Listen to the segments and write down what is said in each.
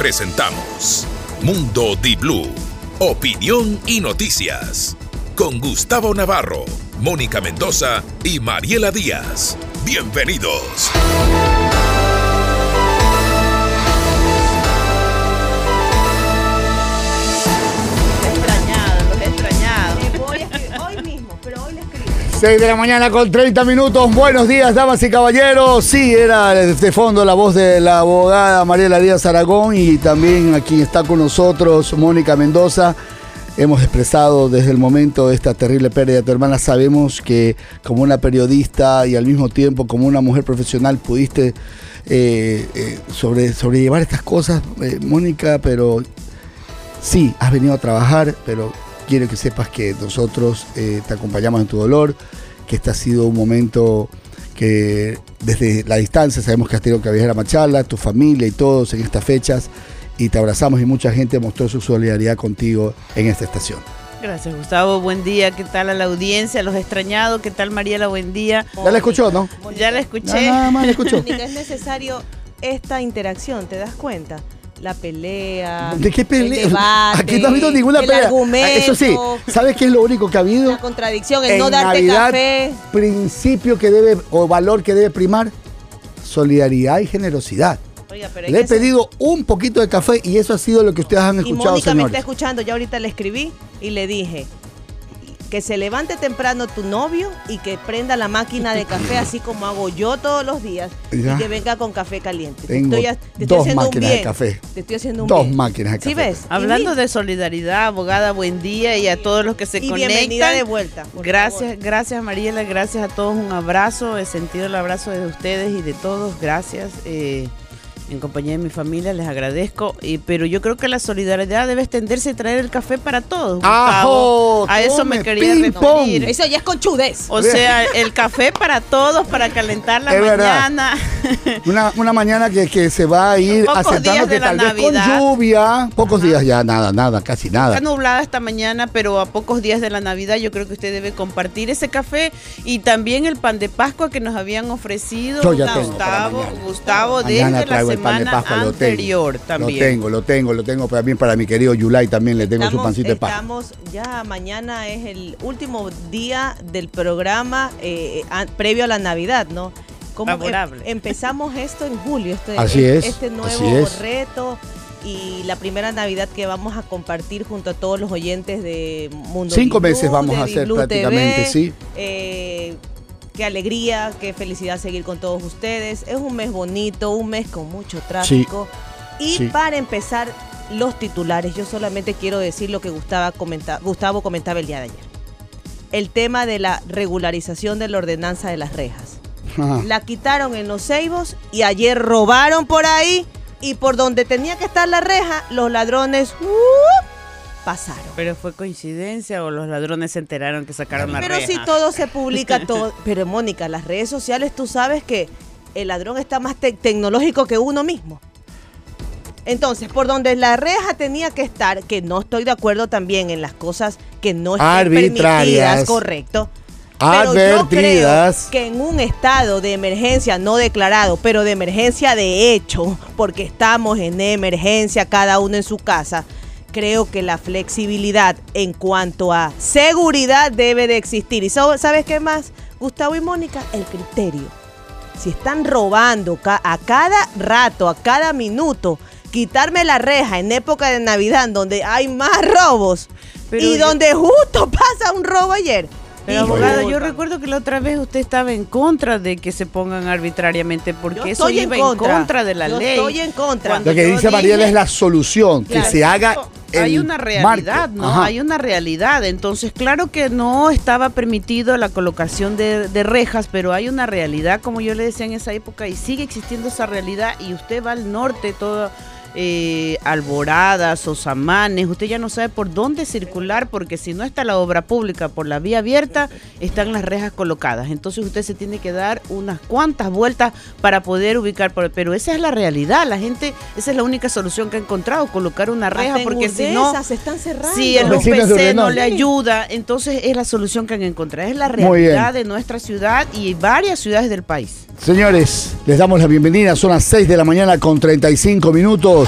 presentamos Mundo Di Blue, opinión y noticias. Con Gustavo Navarro, Mónica Mendoza y Mariela Díaz. Bienvenidos. 6 de la mañana con 30 minutos. Buenos días, damas y caballeros. Sí, era de fondo la voz de la abogada Mariela Díaz Aragón y también aquí está con nosotros Mónica Mendoza. Hemos expresado desde el momento esta terrible pérdida de tu hermana. Sabemos que como una periodista y al mismo tiempo como una mujer profesional pudiste eh, eh, sobre, sobrellevar estas cosas, eh, Mónica, pero sí, has venido a trabajar, pero quiero que sepas que nosotros eh, te acompañamos en tu dolor, que este ha sido un momento que desde la distancia sabemos que has tenido que viajar a Machala, tu familia y todos en estas fechas, y te abrazamos y mucha gente mostró su solidaridad contigo en esta estación. Gracias, Gustavo. Buen día. ¿Qué tal a la audiencia? Los extrañados. ¿Qué tal, Mariela? Buen día. ¿Ya la escuchó, no? Ya la escuché. Nada más la escuchó. Es necesario esta interacción, ¿te das cuenta? La pelea. ¿De qué el pelea? debate, Aquí no ha habido ninguna el pelea. argumento, Eso sí, ¿sabes qué es lo único que ha habido? La contradicción, el no en darte Navidad, café. principio que debe o valor que debe primar, solidaridad y generosidad. Oiga, pero Le he ser- pedido un poquito de café y eso ha sido lo que ustedes han Y escuchado, Mónica me señores. está escuchando, ya ahorita le escribí y le dije que se levante temprano tu novio y que prenda la máquina de café así como hago yo todos los días Ya. y que venga con café caliente. Te Tengo estoy, te estoy dos haciendo un máquinas de bien. café. Te estoy haciendo un Dos bien. máquinas de ¿Sí café. ves? Hablando de solidaridad, abogada, buen día y a todos los que se Y conectan. bienvenida de vuelta, Gracias, favor. gracias Mariela, gracias a todos. Un abrazo, he sentido el abrazo de ustedes y de todos. Gracias. eh, en compañía de mi familia les agradezco. Y, pero yo creo que la solidaridad debe extenderse y traer el café para todos. ¡Ajo! A eso Tome, me quería ping pong. referir. Eso ya es conchudez. O sea, el café para todos, para calentar la Es verdad. mañana. Una, una mañana que, que se va a ir Pocos aceptando días que de la tal vez Navidad. con lluvia, pocos días ya, nada, nada, casi nada. Está nublada esta mañana, pero a pocos días de la Navidad yo creo que usted debe compartir ese café y también el pan de Pascua que nos habían ofrecido Yo ya tengo para Gustavo. Gustavo desde la el pan de Pascua, lo tengo. también. Lo tengo, lo tengo, lo tengo también para mi querido Yulai, también le tengo su Estamos- pancito de Pascua. Estamos ya mañana es el último día del programa eh, a- previo a la Navidad, ¿no? ¿Cómo em- Favorable. empezamos esto en julio, este, Así es, este nuevo así es. reto y la primera Navidad que vamos a compartir junto a todos los oyentes de Mundo Cinco meses vamos a hacer prácticamente, TV. sí. Eh, qué alegría, qué felicidad seguir con todos ustedes. Es un mes bonito, un mes con mucho tráfico. Y sí. para empezar, los titulares. Yo solamente quiero decir lo que Gustavo, comenta- Gustavo comentaba el día de ayer. El tema de la regularización de la ordenanza de las rejas. Ajá. La quitaron en los ceibos y ayer robaron por ahí y por donde tenía que estar la reja, los ladrones ¡uh! Pasaron. Pero fue coincidencia o los ladrones se enteraron que sacaron la Pero reja? si todo se publica todo. Pero Mónica, las redes sociales tú sabes que el ladrón está más te- tecnológico que uno mismo. Entonces, por donde la reja tenía que estar, que no estoy de acuerdo también en las cosas que no están Arbitrarias. permitidas, correcto. Pero yo creo Advertidas. que en un estado de emergencia no declarado, pero de emergencia de hecho, porque estamos en emergencia cada uno en su casa, creo que la flexibilidad en cuanto a seguridad debe de existir. ¿Y sabes qué más? Gustavo y Mónica, el criterio. Si están robando a cada rato, a cada minuto, quitarme la reja en época de Navidad donde hay más robos Pero y yo- donde justo pasa un robo ayer. Pero Hijo, abogada, yo recuerdo que la otra vez usted estaba en contra de que se pongan arbitrariamente porque Yo eso estoy iba en contra. de la Yo ley. estoy en contra. Cuando Lo que dice Mariela es la solución, que se haga hay una realidad, marco. ¿no? Ajá. Hay una realidad. Entonces, claro que no estaba permitido la colocación de, de rejas, pero hay una realidad, como yo le decía en esa época, y sigue existiendo esa realidad. Y usted va al norte, todo eh, Alboradas o Samanes, usted ya no sabe por dónde circular, porque si no está la obra pública por la vía abierta, están las rejas colocadas. Entonces, usted se tiene que dar unas cuantas vueltas para poder ubicar. por- Pero esa es la realidad. La gente, esa es la única solución que ha encontrado, colocar una reja, Hasta porque si no. Urdesa se están cerrando. Si el UPC no le ayuda, entonces es la solución que han encontrado. Es la realidad de nuestra ciudad y varias ciudades del país. Señores, les damos la bienvenida. Son las 6 de la mañana con 35 minutos.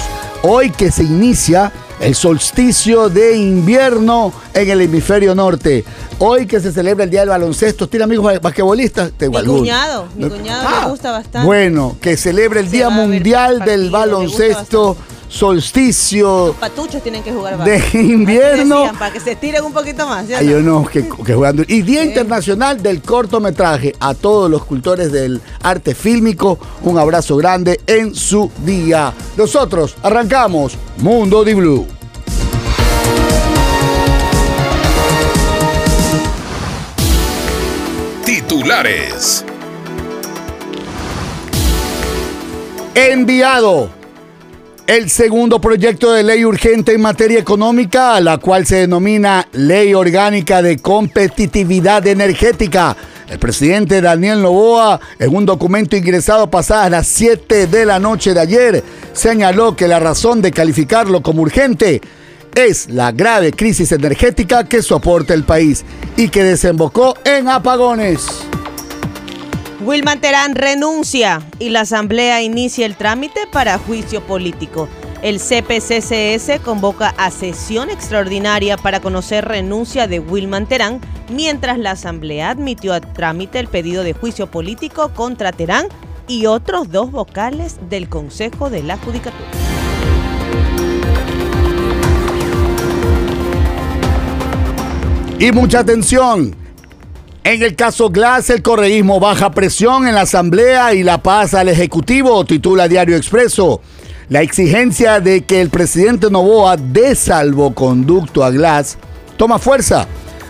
Hoy que se inicia el solsticio de invierno en el hemisferio norte. Hoy que se celebra el Día del Baloncesto. ¿Tiene amigos basquetbolistas? Mi cuñado, mi cuñado le ah, gusta bastante. Bueno, que celebre el Día Mundial del Baloncesto solsticio. Los patuchos tienen que jugar De invierno. para que se estiren un poquito más. Hay unos que, que jugando. Y Día Internacional del Cortometraje. A todos los cultores del arte fílmico, un abrazo grande en su día. Nosotros arrancamos Mundo de Blue. Titulares. Enviado el segundo proyecto de ley urgente en materia económica, la cual se denomina Ley Orgánica de Competitividad Energética. El presidente Daniel Novoa, en un documento ingresado pasadas las 7 de la noche de ayer, señaló que la razón de calificarlo como urgente es la grave crisis energética que soporta el país y que desembocó en apagones. Wilman Terán renuncia y la Asamblea inicia el trámite para juicio político. El CPCCS convoca a sesión extraordinaria para conocer renuncia de Wilman Terán, mientras la Asamblea admitió a trámite el pedido de juicio político contra Terán y otros dos vocales del Consejo de la Judicatura. Y mucha atención, en el caso Glass, el correísmo baja presión en la Asamblea y la pasa al Ejecutivo, titula Diario Expreso. La exigencia de que el presidente Novoa dé salvoconducto a Glass toma fuerza.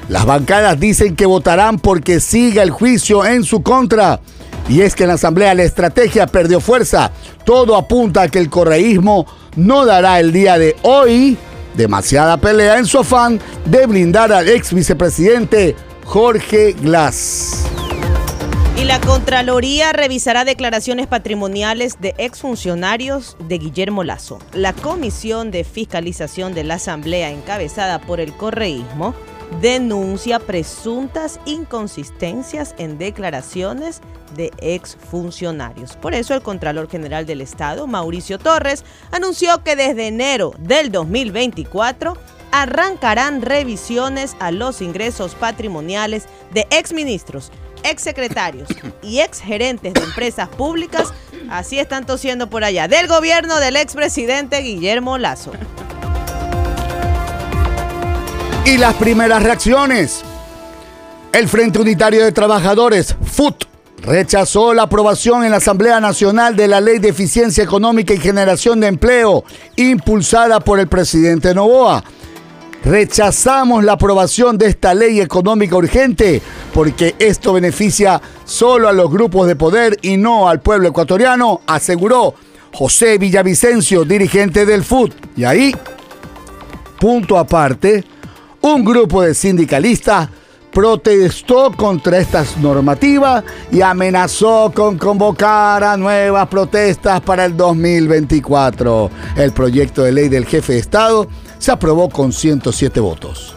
Las bancadas dicen que votarán porque siga el juicio en su contra. Y es que en la Asamblea la estrategia perdió fuerza. Todo apunta a que el correísmo no dará el día de hoy demasiada pelea en su afán de blindar al ex vicepresidente Jorge Glass. Y la Contraloría revisará declaraciones patrimoniales de exfuncionarios de Guillermo Lazo. La Comisión de Fiscalización de la Asamblea, encabezada por el correísmo, denuncia presuntas inconsistencias en declaraciones de exfuncionarios. Por eso el Contralor General del Estado, Mauricio Torres, anunció que desde enero del 2024 arrancarán revisiones a los ingresos patrimoniales de exministros, exsecretarios y exgerentes de empresas públicas. Así están tosiendo por allá, del gobierno del expresidente Guillermo Lazo. Y las primeras reacciones. El Frente Unitario de Trabajadores, FUT, rechazó la aprobación en la Asamblea Nacional de la Ley de Eficiencia Económica y Generación de Empleo, impulsada por el presidente Novoa. Rechazamos la aprobación de esta ley económica urgente porque esto beneficia solo a los grupos de poder y no al pueblo ecuatoriano, aseguró José Villavicencio, dirigente del FUT. Y ahí, punto aparte, un grupo de sindicalistas protestó contra estas normativas y amenazó con convocar a nuevas protestas para el 2024. El proyecto de ley del jefe de Estado se aprobó con 107 votos.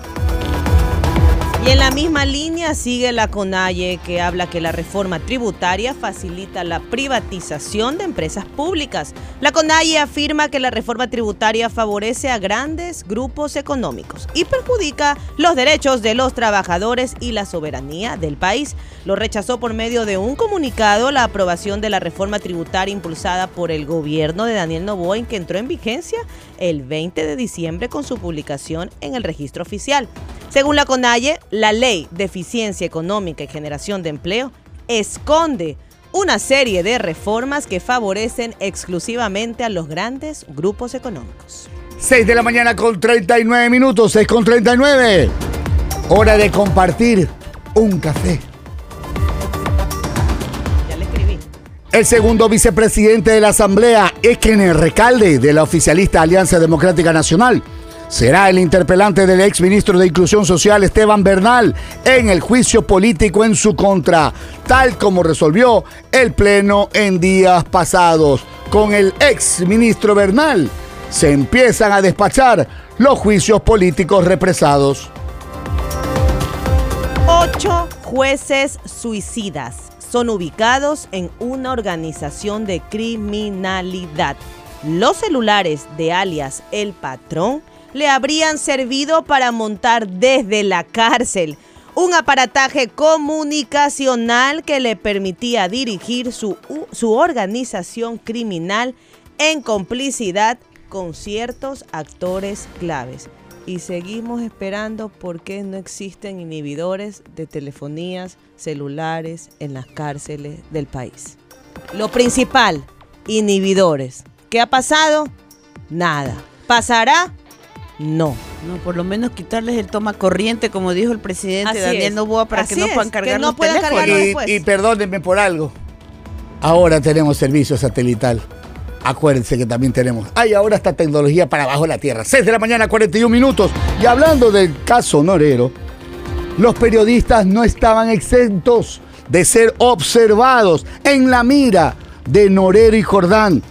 Y en la misma línea sigue la CONAIE que habla que la reforma tributaria facilita la privatización de empresas públicas. La CONAIE afirma que la reforma tributaria favorece a grandes grupos económicos y perjudica los derechos de los trabajadores y la soberanía del país. Lo rechazó por medio de un comunicado la aprobación de la reforma tributaria impulsada por el gobierno de Daniel Novoa que entró en vigencia el 20 de diciembre con su publicación en el registro oficial. Según la CONAIE, la Ley de Eficiencia Económica y Generación de Empleo esconde una serie de reformas que favorecen exclusivamente a los grandes grupos económicos. 6 de la mañana con 39 minutos, 6 con 39. Hora de compartir un café. El segundo vicepresidente de la Asamblea quien Recalde de la oficialista Alianza Democrática Nacional será el interpelante del ex ministro de Inclusión Social Esteban Bernal en el juicio político en su contra, tal como resolvió el Pleno en días pasados. Con el ex ministro Bernal se empiezan a despachar los juicios políticos represados. Ocho jueces suicidas son ubicados en una organización de criminalidad Los celulares de alias El Patrón le habrían servido para montar desde la cárcel un aparataje comunicacional que le permitía dirigir su, su organización criminal en complicidad con ciertos actores claves. Y seguimos esperando porque no existen inhibidores de telefonías celulares en las cárceles del país. Lo principal, inhibidores. ¿Qué ha pasado? Nada. ¿Pasará? No. No, por lo menos quitarles el toma corriente, como dijo el presidente Daniel Novoa, para que no puedan cargar los teléfonos. Y, y perdónenme por algo. Ahora tenemos servicio satelital. Acuérdense que también tenemos. Hay ahora esta tecnología para abajo de la tierra. 6 de la mañana, 41 minutos. Y hablando del caso Norero, los periodistas no estaban exentos de ser observados en la mira de Norero y Jordán.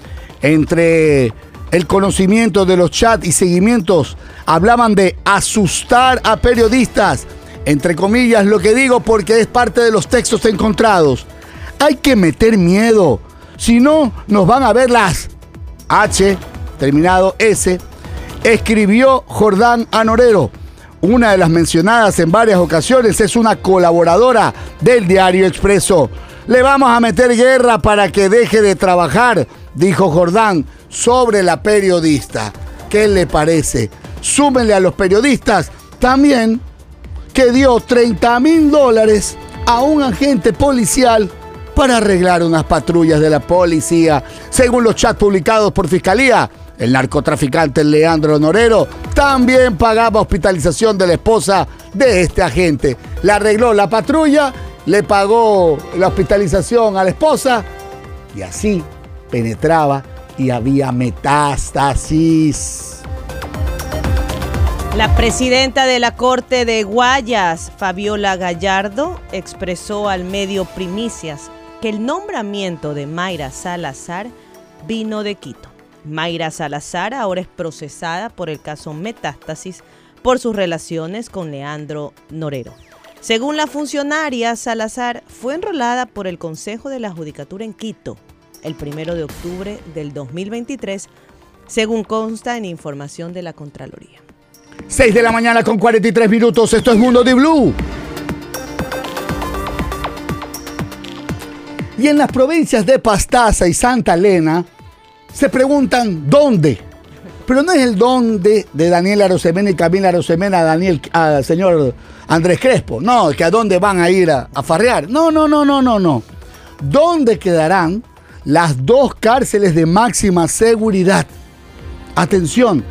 Entre el conocimiento de los chats y seguimientos, hablaban de asustar a periodistas. Entre comillas, lo que digo porque es parte de los textos encontrados. Hay que meter miedo si no, nos van a ver las H, terminado S, escribió Jordán Anorero. Una de las mencionadas en varias ocasiones es una colaboradora del diario Expreso. Le vamos a meter guerra para que deje de trabajar, dijo Jordán sobre la periodista. ¿Qué le parece? Súmenle a los periodistas también que dio 30 mil dólares a un agente policial para arreglar unas patrullas de la policía. Según los chats publicados por Fiscalía, el narcotraficante Leandro Norero también pagaba hospitalización de la esposa de este agente. Le arregló la patrulla, le pagó la hospitalización a la esposa y así penetraba y había metástasis. La presidenta de la Corte de Guayas, Fabiola Gallardo, expresó al medio Primicias que el nombramiento de Mayra Salazar vino de Quito. Mayra Salazar ahora es procesada por el caso Metástasis por sus relaciones con Leandro Norero. Según la funcionaria, Salazar fue enrolada por el Consejo de la Judicatura en Quito el 1 de octubre del 2023, según consta en información de la Contraloría. 6 de la mañana con 43 minutos, esto es Mundo de Blue. Y en las provincias de Pastaza y Santa Elena se preguntan dónde. Pero no es el dónde de Daniel Arosemena y Camila Arosemena a Daniel, al señor Andrés Crespo. No, que a dónde van a ir a, a farrear. No, no, no, no, no, no. ¿Dónde quedarán las dos cárceles de máxima seguridad? Atención,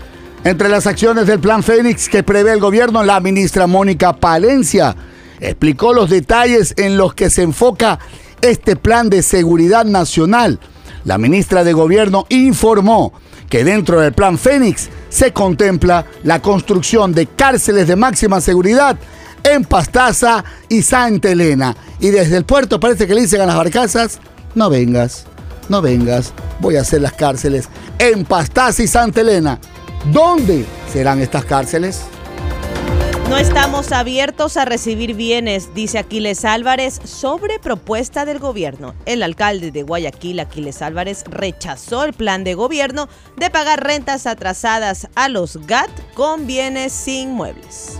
entre las acciones del Plan Fénix que prevé el gobierno, la ministra Mónica Palencia explicó los detalles en los que se enfoca este plan de seguridad nacional. La ministra de Gobierno informó que dentro del plan Fénix se contempla la construcción de cárceles de máxima seguridad en Pastaza y Santa Elena. Y desde el puerto parece que le dicen a las barcazas, no vengas, no vengas, voy a hacer las cárceles en Pastaza y Santa Elena. ¿Dónde serán estas cárceles? No estamos abiertos a recibir bienes, dice Aquiles Álvarez, sobre propuesta del gobierno. El alcalde de Guayaquil, Aquiles Álvarez, rechazó el plan de gobierno de pagar rentas atrasadas a los GAT con bienes sin muebles.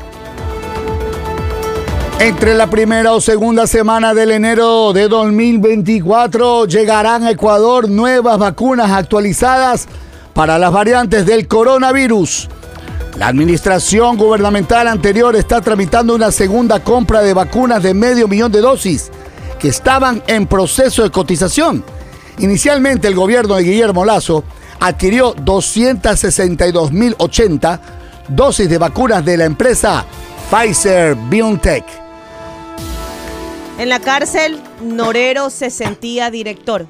Entre la primera o segunda semana del enero de 2024 llegarán a Ecuador nuevas vacunas actualizadas para las variantes del coronavirus. La administración gubernamental anterior está tramitando una segunda compra de vacunas de medio millón de dosis que estaban en proceso de cotización. Inicialmente el gobierno de Guillermo Lazo adquirió 262.080 dosis de vacunas de la empresa Pfizer BioNTech. En la cárcel, Norero se sentía director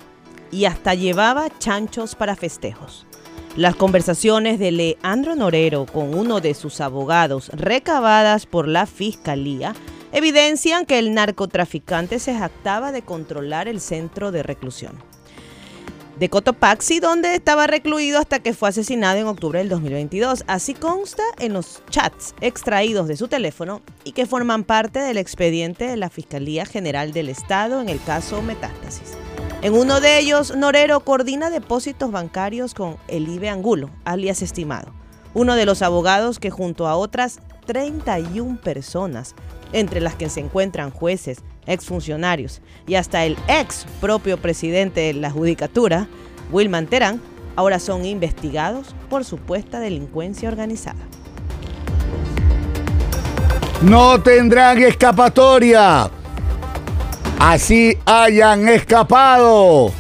y hasta llevaba chanchos para festejos. Las conversaciones de Leandro Norero con uno de sus abogados recabadas por la fiscalía evidencian que el narcotraficante se jactaba de controlar el centro de reclusión de Cotopaxi, donde estaba recluido hasta que fue asesinado en octubre del 2022. Así consta en los chats extraídos de su teléfono y que forman parte del expediente de la Fiscalía General del Estado en el caso Metástasis. En uno de ellos, Norero coordina depósitos bancarios con Elibe Angulo, alias Estimado, uno de los abogados que junto a otras 31 personas, entre las que se encuentran jueces, exfuncionarios y hasta el ex propio presidente de la Judicatura, Wilman Terán, ahora son investigados por supuesta delincuencia organizada. No tendrán escapatoria. Así hayan escapado.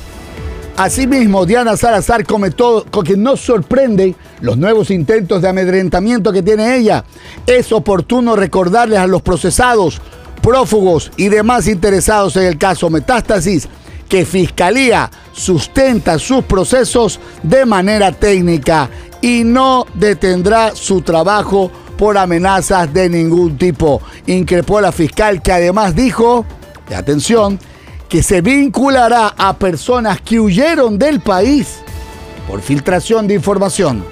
Asimismo, Diana Salazar comentó que no sorprenden los nuevos intentos de amedrentamiento que tiene ella. Es oportuno recordarles a los procesados, prófugos y demás interesados en el caso Metástasis que Fiscalía sustenta sus procesos de manera técnica y no detendrá su trabajo por amenazas de ningún tipo. Increpó la fiscal que además dijo, atención, que se vinculará a personas que huyeron del país por filtración de información.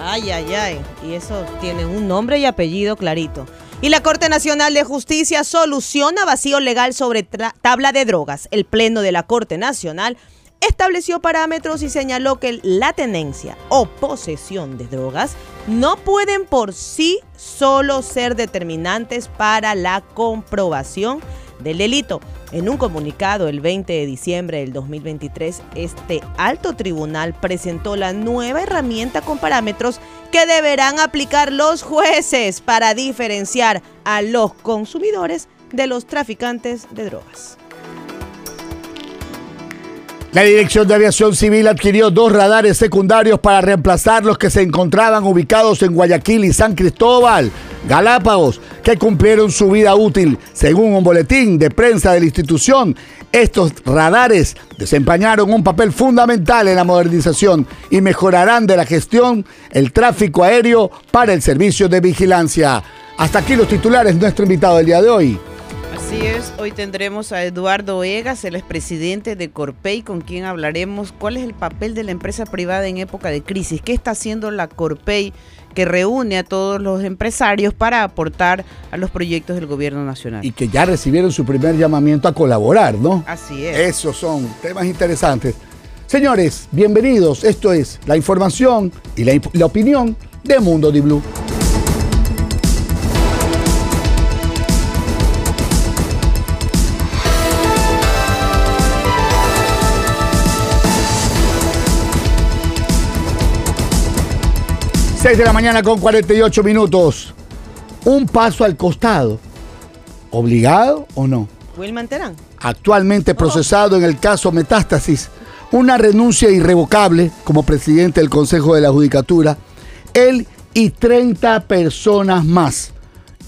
Ay, ay, ay. Y eso tiene un nombre y apellido clarito. Y la Corte Nacional de Justicia soluciona vacío legal sobre tabla de drogas. El Pleno de la Corte Nacional estableció parámetros y señaló que la tenencia o posesión de drogas no pueden por sí solo ser determinantes para la comprobación del delito. En un comunicado el 20 de diciembre del 2023, este alto tribunal presentó la nueva herramienta con parámetros que deberán aplicar los jueces para diferenciar a los consumidores de los traficantes de drogas. La Dirección de Aviación Civil adquirió dos radares secundarios para reemplazar los que se encontraban ubicados en Guayaquil y San Cristóbal, Galápagos, que cumplieron su vida útil. Según un boletín de prensa de la institución, estos radares desempeñaron un papel fundamental en la modernización y mejorarán de la gestión el tráfico aéreo para el servicio de vigilancia. Hasta aquí los titulares, nuestro invitado del día de hoy. Así es, hoy tendremos a Eduardo Egas, el expresidente de Corpey, con quien hablaremos cuál es el papel de la empresa privada en época de crisis, qué está haciendo la Corpey que reúne a todos los empresarios para aportar a los proyectos del gobierno nacional. Y que ya recibieron su primer llamamiento a colaborar, ¿no? Así es. Esos son temas interesantes. Señores, bienvenidos. Esto es la información y la, la opinión de Mundo Di Blue. 6 de la mañana con 48 minutos. Un paso al costado. ¿Obligado o no? Wilman Terán. Actualmente procesado en el caso Metástasis. Una renuncia irrevocable como presidente del Consejo de la Judicatura. Él y 30 personas más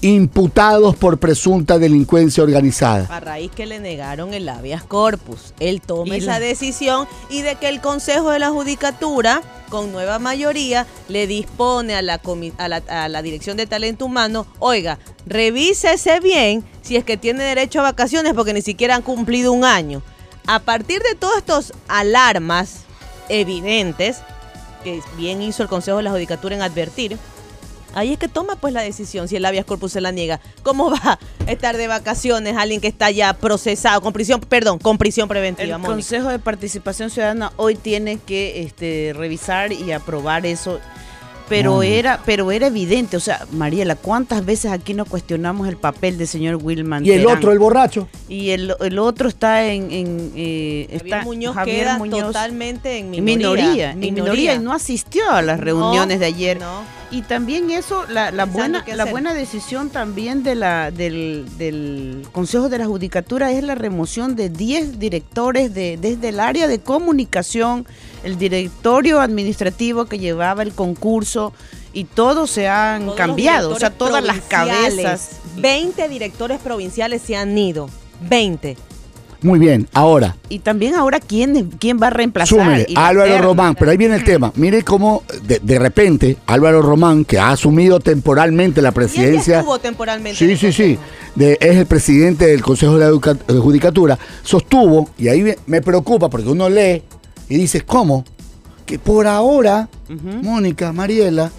imputados por presunta delincuencia organizada. A raíz que le negaron el habeas corpus. Él toma esa decisión y de que el Consejo de la Judicatura, con nueva mayoría, le dispone a la, a la, Dirección de Talento Humano, oiga, revísese bien si es que tiene derecho a vacaciones porque ni siquiera han cumplido un año. A partir de todos estos alarmas evidentes, que bien hizo el Consejo de la Judicatura en advertir, Ahí es que toma pues la decisión si el habeas corpus se la niega. ¿Cómo va a estar de vacaciones alguien que está ya procesado con prisión, perdón, con prisión preventiva? El Consejo de Participación Ciudadana hoy tiene que este, revisar y aprobar eso pero era pero era evidente, o sea, Mariela, ¿cuántas veces aquí nos cuestionamos el papel del señor Wilman? Y el otro, el borracho. Y el, otro está en, en eh, Javier Muñoz queda totalmente en minoría. En minoría, y no asistió a las reuniones de ayer. Y también eso, la, la buena, la buena decisión también de la, del, del, Consejo de la Judicatura es la remoción de 10 directores de, desde el área de comunicación el directorio administrativo que llevaba el concurso y todos se han cambiado, o sea, todas las cabezas. 20 directores provinciales se han ido, 20. Muy bien, ahora. Y también ahora, ¿quién, quién va a reemplazar? Álvaro Román, pero ahí viene el tema. Mire cómo de, repente Álvaro Román, que ha asumido temporalmente la presidencia. estuvo temporalmente. Sí, sí, sí. es el presidente del Consejo de la Judicatura. Sostuvo, y ahí me preocupa porque uno lee y dices, ¿cómo? Que por ahora, Mónica, Mariela,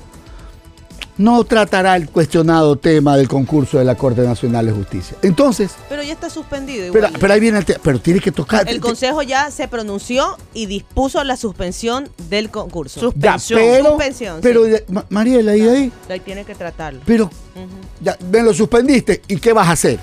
no tratará el cuestionado tema del concurso de la Corte Nacional de Justicia. Entonces, Pero ya está suspendido pero, igual. pero ahí viene el tema, pero tiene que tocar. el Consejo ya se pronunció y dispuso la suspensión del concurso. Ya, suspensión. pero, Suspensión, pero sí. de- Ma- Mariela, ¿y ahí? Ahí tiene que tratarlo. Pero ya, me lo suspendiste, ¿y qué vas a hacer?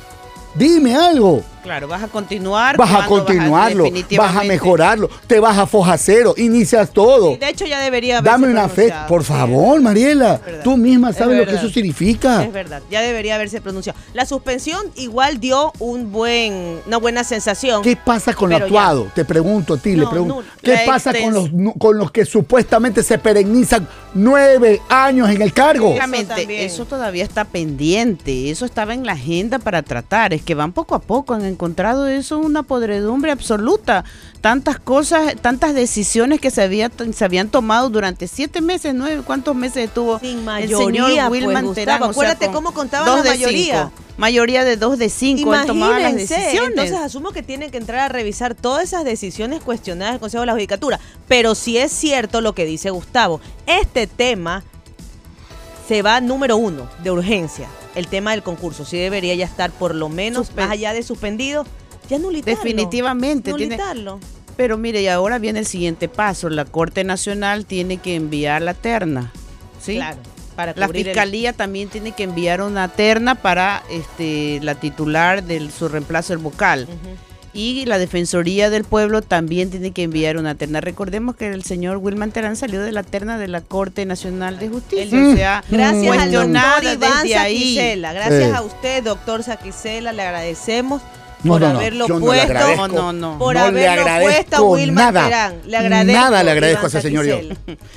Dime algo. Claro, vas a continuar. Vas a continuarlo, vas a mejorarlo, te vas a foja cero, inicias todo. Y de hecho ya debería haberse Dame una fe, por sí. favor, Mariela. Tú misma Es sabes lo que eso significa. Es verdad, ya debería haberse pronunciado. La suspensión igual dio un buen, una buena sensación. ¿Qué pasa con lo ya. actuado? Te pregunto a ti, le pregunto. no, ¿Qué pasa con los, con los que supuestamente se perennizan nueve años en el cargo? Exactamente, también. eso todavía está pendiente, eso estaba en la agenda para tratar, es que van poco a poco, han encontrado eso una podredumbre absoluta, tantas cosas, tantas decisiones que se, había, se habían tomado durante siete meses, nueve, ¿cuántos meses estuvo Sin el señor pues, Wilman Gustavo, Terán? O sea, acuérdate cómo contaban dos la de mayoría. cinco, mayoría de dos de cinco, las decisiones. entonces asumo que tienen que entrar a revisar todas esas decisiones cuestionadas del Consejo de la Judicatura. Pero si es cierto lo que dice Gustavo, este tema se va número uno de urgencia. El tema del concurso, sí debería ya estar por lo menos, más allá de suspendido, ya nulitarlo. Definitivamente, tiene-. Pero mire, y ahora viene el siguiente paso. La Corte Nacional tiene que enviar la terna. ¿sí? Claro, para La el- fiscalía también tiene que enviar una terna para este, la titular de su reemplazo, el vocal. Y la Defensoría del Pueblo también tiene que enviar una terna. Recordemos que el señor Wilman Terán salió de la terna de la Corte Nacional de Justicia. O sea, Gracias al doctor Iván desde ahí. Saquicela. Gracias Eh. a usted, doctor Saquicela, le agradecemos No, por no, no, haberlo yo no le puesto. agradezco. No, no, no. Por No le haberlo puesto a Wilma nada. Terán. Le agradezco. Nada le agradezco Iván a ese señor yo.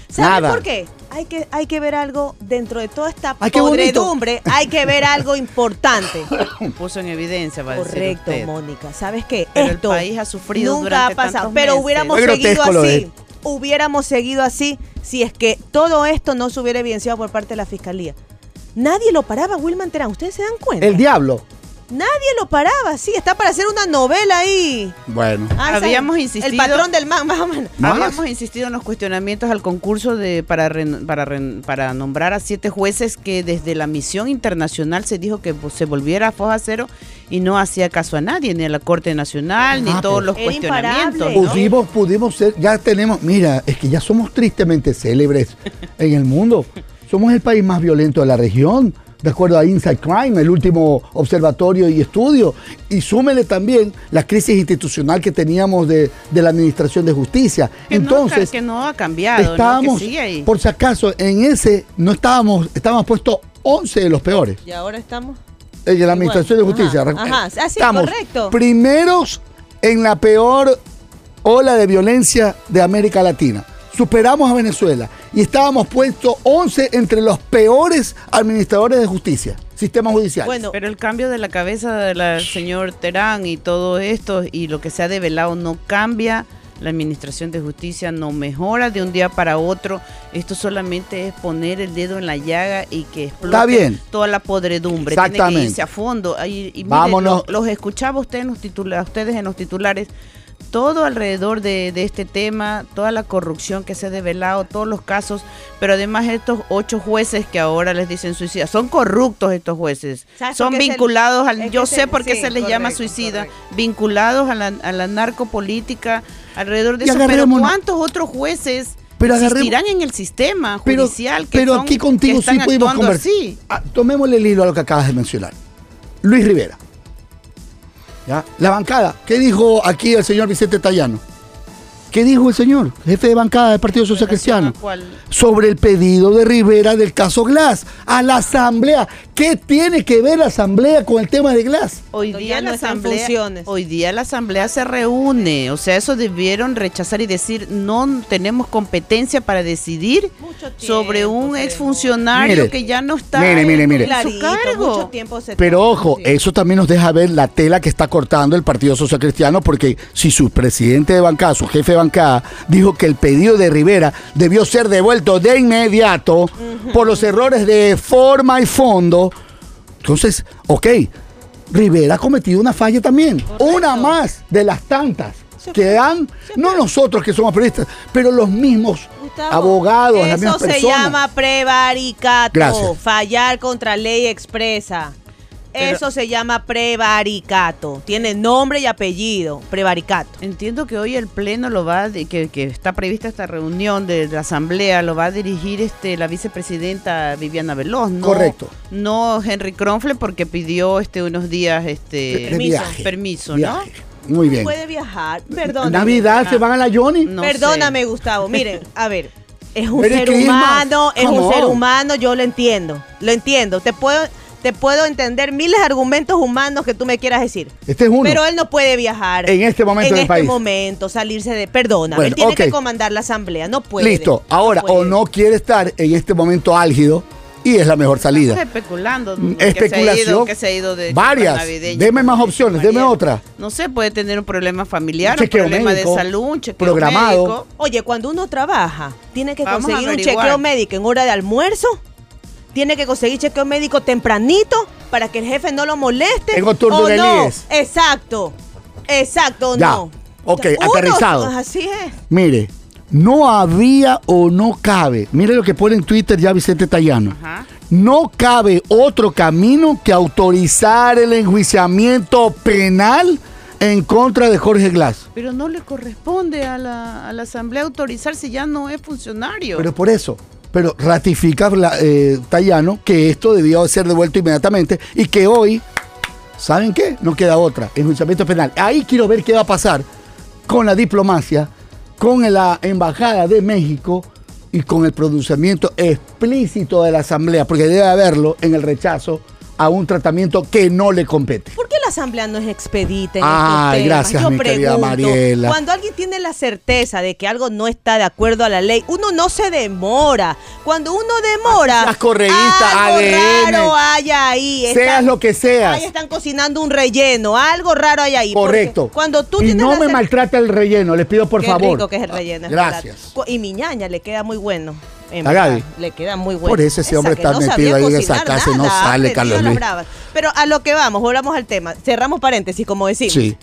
¿Sabe por qué? Hay que, hay que ver algo dentro de toda esta Ay, podredumbre. Hay que ver algo importante. Puso en evidencia, va a decir Correcto, usted. Mónica. ¿Sabes qué? Pero el Esto país ha sufrido nunca durante ha pasado. Pero meses. hubiéramos seguido así. Hubiéramos seguido así si es que todo esto no se hubiera evidenciado por parte de la fiscalía. Nadie lo paraba, Wilman Terán. ¿Ustedes se dan cuenta? El diablo. Nadie lo paraba, sí. Está para hacer una novela ahí. Bueno. Ah. Habíamos El insistido- patrón del man, más o menos. ¿Más? Habíamos insistido en los cuestionamientos al concurso de para ren- para ren- para nombrar a siete jueces que desde la misión internacional se dijo que se volviera a foja cero y no hacía caso a nadie, ni a la Corte Nacional, ni Ah, todos pues. los cuestionamientos. Pudimos, pudimos ser, ya tenemos, mira, es que ya somos tristemente célebres en el mundo. Somos el país más violento de la región, de acuerdo a Inside Crime, el último observatorio y estudio. Y súmele también la crisis institucional que teníamos de, de la Administración de Justicia. Que no, Entonces, que no ha cambiado, ¿no? estábamos, que sigue ahí. por si acaso, en ese no estábamos, estábamos puestos 11 de los peores. Y ahora estamos. En la Administración de Justicia. Ajá, ajá. Ah, sí, Estamos correcto. primeros en la peor ola de violencia de América Latina. Superamos a Venezuela y estábamos puestos 11 entre los peores administradores de justicia, sistema judicial. Bueno, Pero el cambio de la cabeza del señor Terán y todo esto y lo que se ha develado no cambia. La administración de justicia no mejora de un día para otro. Esto solamente es poner el dedo en la llaga y que explote Está bien. toda la podredumbre. Tiene que Exactamente. irse a fondo. Y, y mire, Vámonos. lo- los escuchaba usted en los titula- ustedes en los titulares. Todo alrededor de, de este tema, toda la corrupción que se ha develado, todos los casos, pero además estos ocho jueces que ahora les dicen suicidas, son corruptos estos jueces, ¿Sabes son el- vinculados al, yo sé el- por qué sí, se les llama suicida, correcto. vinculados a la, a la narcopolítica, alrededor de Y eso, pero ¿cuántos otros jueces Pero existirán en el sistema pero, judicial que pero son- aquí contigo que están sí pudimos conversar. Ah, tomémosle el hilo a lo que acabas de mencionar. Luis Rivera. La bancada. ¿Qué dijo aquí el señor Vicente Tallano? ¿Qué dijo el señor, jefe de bancada del Partido Social Cristiano? ¿Cuál? sobre el pedido de Rivera del caso Glass a la Asamblea. ¿Qué tiene que ver la Asamblea con el tema de Glass? Hoy día, la asamblea, hoy día la asamblea se reúne, o sea, eso debieron rechazar y decir no tenemos competencia para decidir sobre un exfuncionario Mire, que ya no está mire, mire, mire. en su cargo. mucho tiempo se Pero tomó, ojo, sí. eso también nos deja ver la tela que está cortando el Partido Social Cristiano, porque si su presidente de bancada, su jefe de bancada, dijo que el pedido de Rivera debió ser devuelto de inmediato por los errores de forma y fondo, entonces, ok, Rivera ha cometido una falla también, una más de las tantas. que han, no nosotros que somos periodistas, pero los mismos Gustavo, abogados, las mismas Eso se llama prevaricato. Gracias. Fallar contra ley expresa. Pero- Eso se llama prevaricato. Tiene nombre y apellido. Prevaricato. Entiendo que hoy el pleno lo va a di- que, que está prevista esta reunión de la asamblea lo va a dirigir este la vicepresidenta Viviana Veloz, no, Correcto. no Henry Kronfle porque pidió este unos días de este Permiso. viaje. permiso, Viaje. Muy bien. Puede viajar. Perdón. Navidad se van a la Johnny. No Perdóname, Gustavo. Miren, a ver. Es un Merry ser Christmas. humano, es Come un ser humano, yo lo entiendo. Lo entiendo. Te puedo, te puedo entender miles de argumentos humanos que tú me quieras decir. Este es uno. Pero él no puede viajar. En este momento en del este país. momento, salirse de. Perdona, Bueno, él tiene que comandar la asamblea. No puede. Listo. Ahora, puede. o no quiere estar en este momento álgido y es la mejor Estás salida. especulando. Mm, que se ha ido- especulación. Que se ha ido de Varias. Deme más opciones, deme otra. No sé, puede tener un problema familiar, Un un chequeo problema médico, de salud, un chequeo programado. médico. Oye, cuando uno trabaja, tiene que Vamos conseguir un chequeo médico en hora de almuerzo. Tiene que conseguir chequeo médico tempranito para que el jefe no lo moleste. Tengo turno ¿o de no? líes. Exacto. Exacto, ¿o Ya. no. Ok, Uno- aterrizado. así es. Mire, no había o no cabe. Mire lo que pone en Twitter ya Vicente Tallano. Ajá. No cabe otro camino que autorizar el enjuiciamiento penal en contra de Jorge Glass. Pero no le corresponde a la, a la asamblea autorizar si ya no es funcionario. Pero por eso, pero ratifica eh, Tallano que esto debió ser devuelto inmediatamente y que hoy, ¿saben qué? No queda otra, enjuiciamiento penal. Ahí quiero ver qué va a pasar con la diplomacia, con la Embajada de México y con el pronunciamiento explícito de la Asamblea, porque debe haberlo en el rechazo a un tratamiento que no le compete. ¿Por qué la asamblea no es expedita en Ay, estos temas? gracias, Yo mi querida pregunto, Mariela. Cuando alguien tiene la certeza de que algo no está de acuerdo a la ley, uno no se demora. Cuando uno demora, Seas correísta, algo ADN. raro hay ahí. Seas lo que seas. Ahí están cocinando un relleno, algo raro hay ahí. Correcto. Cuando tú y no me maltrata el relleno, les pido por Qué favor. rico que es el relleno. es Gracias. verdad. Y mi ñaña le queda muy bueno. En ¿A verdad, Gaby? Le queda muy bueno. Por eso ese Esa hombre está no metido ahí en esa casa y no sale, Carlos Luis. Pero a lo que vamos, volvamos al tema. Cerramos paréntesis, como decimos. Sí.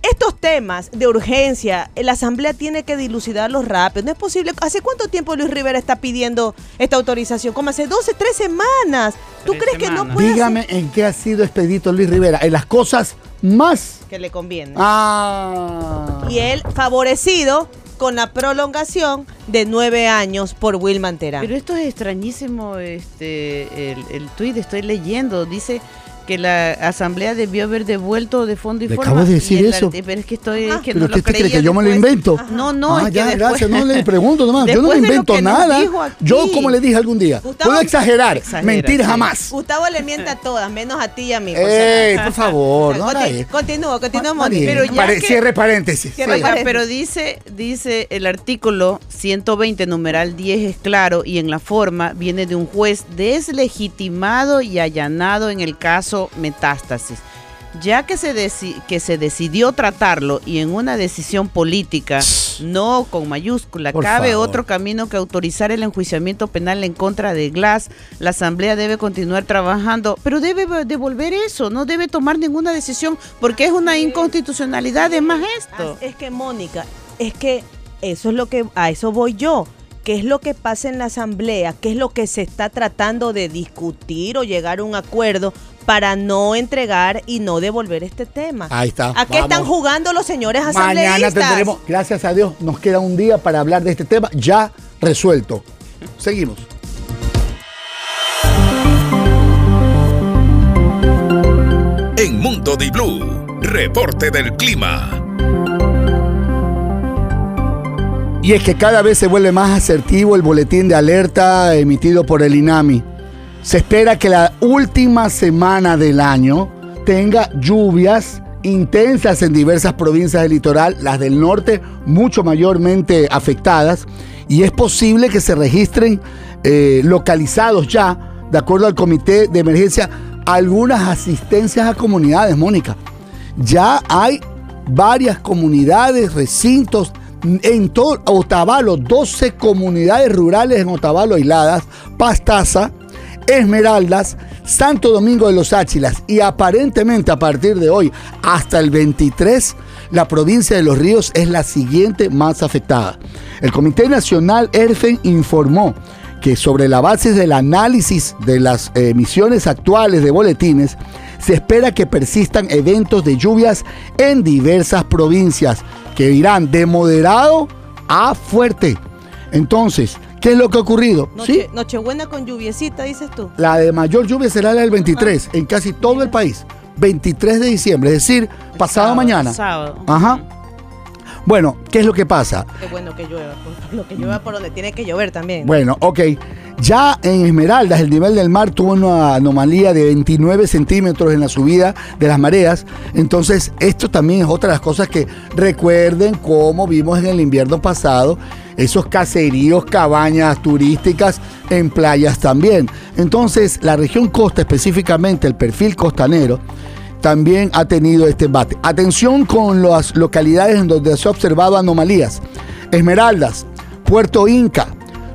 Estos temas de urgencia, la Asamblea tiene que dilucidarlos rápido. No es posible. ¿Hace cuánto tiempo Luis Rivera está pidiendo esta autorización? Como hace 12, 3 semanas. ¿Tú Tres crees que no puede Dígame en qué ha sido expedito Luis Rivera. En las cosas más. que le conviene? Ah. Y él favorecido con la prolongación de nueve años por Wilman Terán. Pero esto es extrañísimo, este, el, el tuit estoy leyendo, dice que la asamblea debió haber devuelto de fondo y Le forma. acabo de decir eso. Pero es que estoy, Ah. que ¿Pero no usted lo cree creía que yo me lo invento? No, no, Ah, es que ya, después- gracias. No le pregunto nomás. Yo no Después me invento que nada. Yo, como le dije algún día, Gustavo- puedo exagerar, Exagera, mentir sí. jamás. Gustavo le miente a todas, menos a ti y a mí. Ey, por favor, no haga Conti- eso. Continúa, continúa, María, Moni. Pero ya pare- que- Cierre paréntesis. Cierre Sí. Paréntesis. pero dice, dice el artículo 120, numeral 10 es claro y en la forma viene de un juez deslegitimado y allanado en el caso Metástasis. Ya que se, deci- que se decidió tratarlo y en una decisión política, no con mayúscula, Por cabe favor. otro camino que autorizar el enjuiciamiento penal en contra de Glass. La Asamblea debe continuar trabajando, pero debe devolver eso, no debe tomar ninguna decisión porque es una inconstitucionalidad de más esto. Ah, Es que, Mónica, es que eso es lo que, a eso voy yo. ¿Qué es lo que pasa en la asamblea? ¿Qué es lo que se está tratando de discutir o llegar a un acuerdo para no entregar y no devolver este tema? Ahí está. ¿A qué vamos. están jugando los señores asambleístas? Mañana tendremos, gracias a Dios, nos queda un día para hablar de este tema ya resuelto. Seguimos. En Mundo Di Blue, reporte del clima. Y es que cada vez se vuelve más asertivo el boletín de alerta emitido por el INAMI. Se espera que la última semana del año tenga lluvias intensas en diversas provincias del litoral, las del norte mucho mayormente afectadas, y es posible que se registren eh, localizados ya, de acuerdo al comité de emergencia, algunas asistencias a comunidades, Mónica. Ya hay varias comunidades, recintos en Otavalo, 12 comunidades rurales en Otavalo aisladas, Pastaza, Esmeraldas, Santo Domingo de los Áchilas y aparentemente a partir de hoy hasta el 23 la provincia de Los Ríos es la siguiente más afectada. El Comité Nacional ERFEN informó que sobre la base del análisis de las emisiones actuales de boletines, se espera que persistan eventos de lluvias en diversas provincias que irán de moderado a fuerte. Entonces, ¿qué es lo que ha ocurrido? Noche, Nochebuena con lluviecita, dices tú. La de mayor lluvia será la del 23 en casi todo el país. 23 de diciembre, es decir, pasado mañana. Sábado. Ajá. Bueno, ¿qué es lo que pasa? Qué bueno que llueva, por- lo que llueva por donde tiene que llover también. Bueno, ok. Ya en Esmeraldas el nivel del mar tuvo una anomalía de 29 centímetros en la subida de las mareas. Entonces, esto también es otra de las cosas que recuerden cómo vimos en el invierno pasado, esos caseríos, cabañas turísticas en playas también. Entonces, la región costa, específicamente el perfil costanero, también ha tenido este embate. Atención con las localidades en donde se ha observado anomalías. Esmeraldas, Puerto Inca,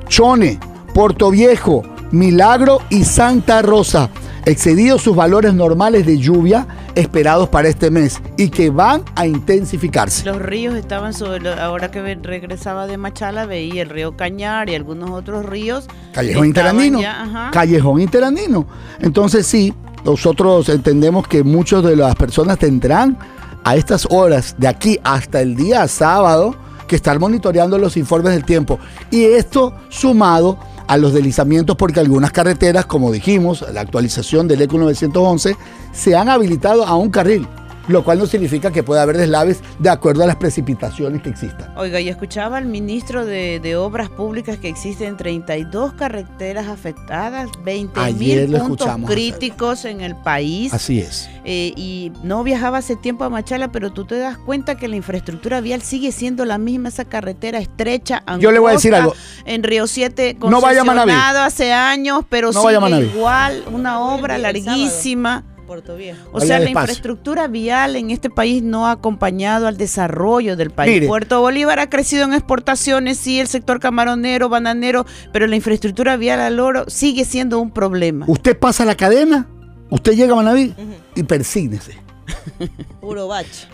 Chone, Puerto Viejo, Milagro y Santa Rosa, excedidos sus valores normales de lluvia esperados para este mes y que van a intensificarse. Los ríos estaban sobre, lo- ahora que regresaba de Machala, veía el río Cañar y algunos otros ríos. Callejón Interandino. ya. Callejón Interandino. Entonces sí, nosotros entendemos que muchas de las personas tendrán a estas horas de aquí hasta el día sábado que estar monitoreando los informes del tiempo. Y esto sumado a los deslizamientos porque algunas carreteras, como dijimos, la actualización del ECO 911, se han habilitado a un carril, lo cual no significa que pueda haber deslaves de acuerdo a las precipitaciones que existan. Oiga, y escuchaba al ministro de, de Obras Públicas que existen 32 carreteras afectadas, 20 Ayer mil puntos críticos en el país. Así es. Eh, y no viajaba hace tiempo a Machala, pero tú te das cuenta que la infraestructura vial sigue siendo la misma, esa carretera estrecha. Yo le voy a decir angosta, algo. En Río 7, No vaya concesionado hace años, pero No vaya a sigue igual, una obra larguísima. Puerto Viejo. O sea, la infraestructura vial en este país no ha acompañado al desarrollo del país. Mire. Puerto Bolívar ha crecido en exportaciones, sí, el sector camaronero, bananero, pero la infraestructura vial al oro sigue siendo un problema. Usted pasa la cadena, usted llega a Manaví y persígnese. Puro bache.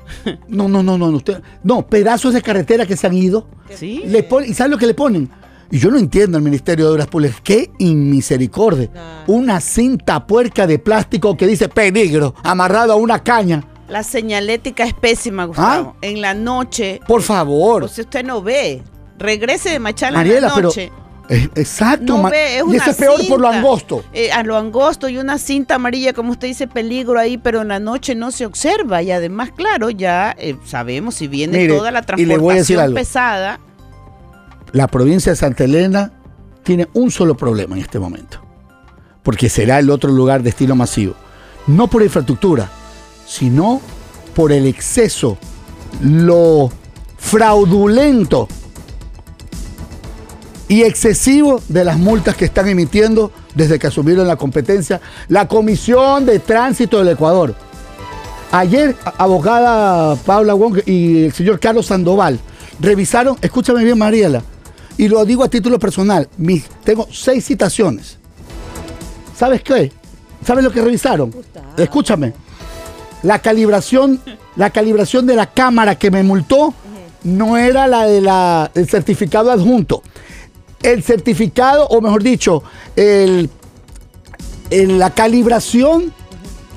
No, no, no, no, no, usted, no, pedazos de carretera que se han ido. ¿Sí? Le pon- ¿Y sabe lo que le ponen? Y yo no entiendo al Ministerio de Obras Públicas. ¡Qué inmisericordia! Una cinta puerca de plástico que dice peligro, amarrado a una caña. La señalética es pésima, Gustavo. En la noche, ¿Ah? Por favor. o sea, usted no ve. Regrese de Machala en la pero. noche. eh, exacto, No ma- ve, es y eso es peor por lo angosto. Eh, a lo angosto y una cinta amarilla, como usted dice, peligro ahí, pero en la noche no se observa. Y además, claro, ya eh, sabemos si viene Mire, toda la y le voy a decir transportación algo. pesada. La provincia de Santa Elena tiene un solo problema en este momento. Porque será el otro lugar destino masivo. No por infraestructura, sino por el exceso, lo fraudulento y excesivo de las multas que están emitiendo desde que asumieron la competencia la Comisión de Tránsito del Ecuador. Ayer, abogada Paula Wong y el señor Carlos Sandoval revisaron, escúchame bien Mariela, y lo digo a título personal, mis, tengo seis citaciones. ¿Sabes qué? ¿Sabes lo que revisaron? Escúchame. La calibración, la calibración de la cámara que me multó no era la del certificado adjunto. El certificado, o mejor dicho, el, el- la calibración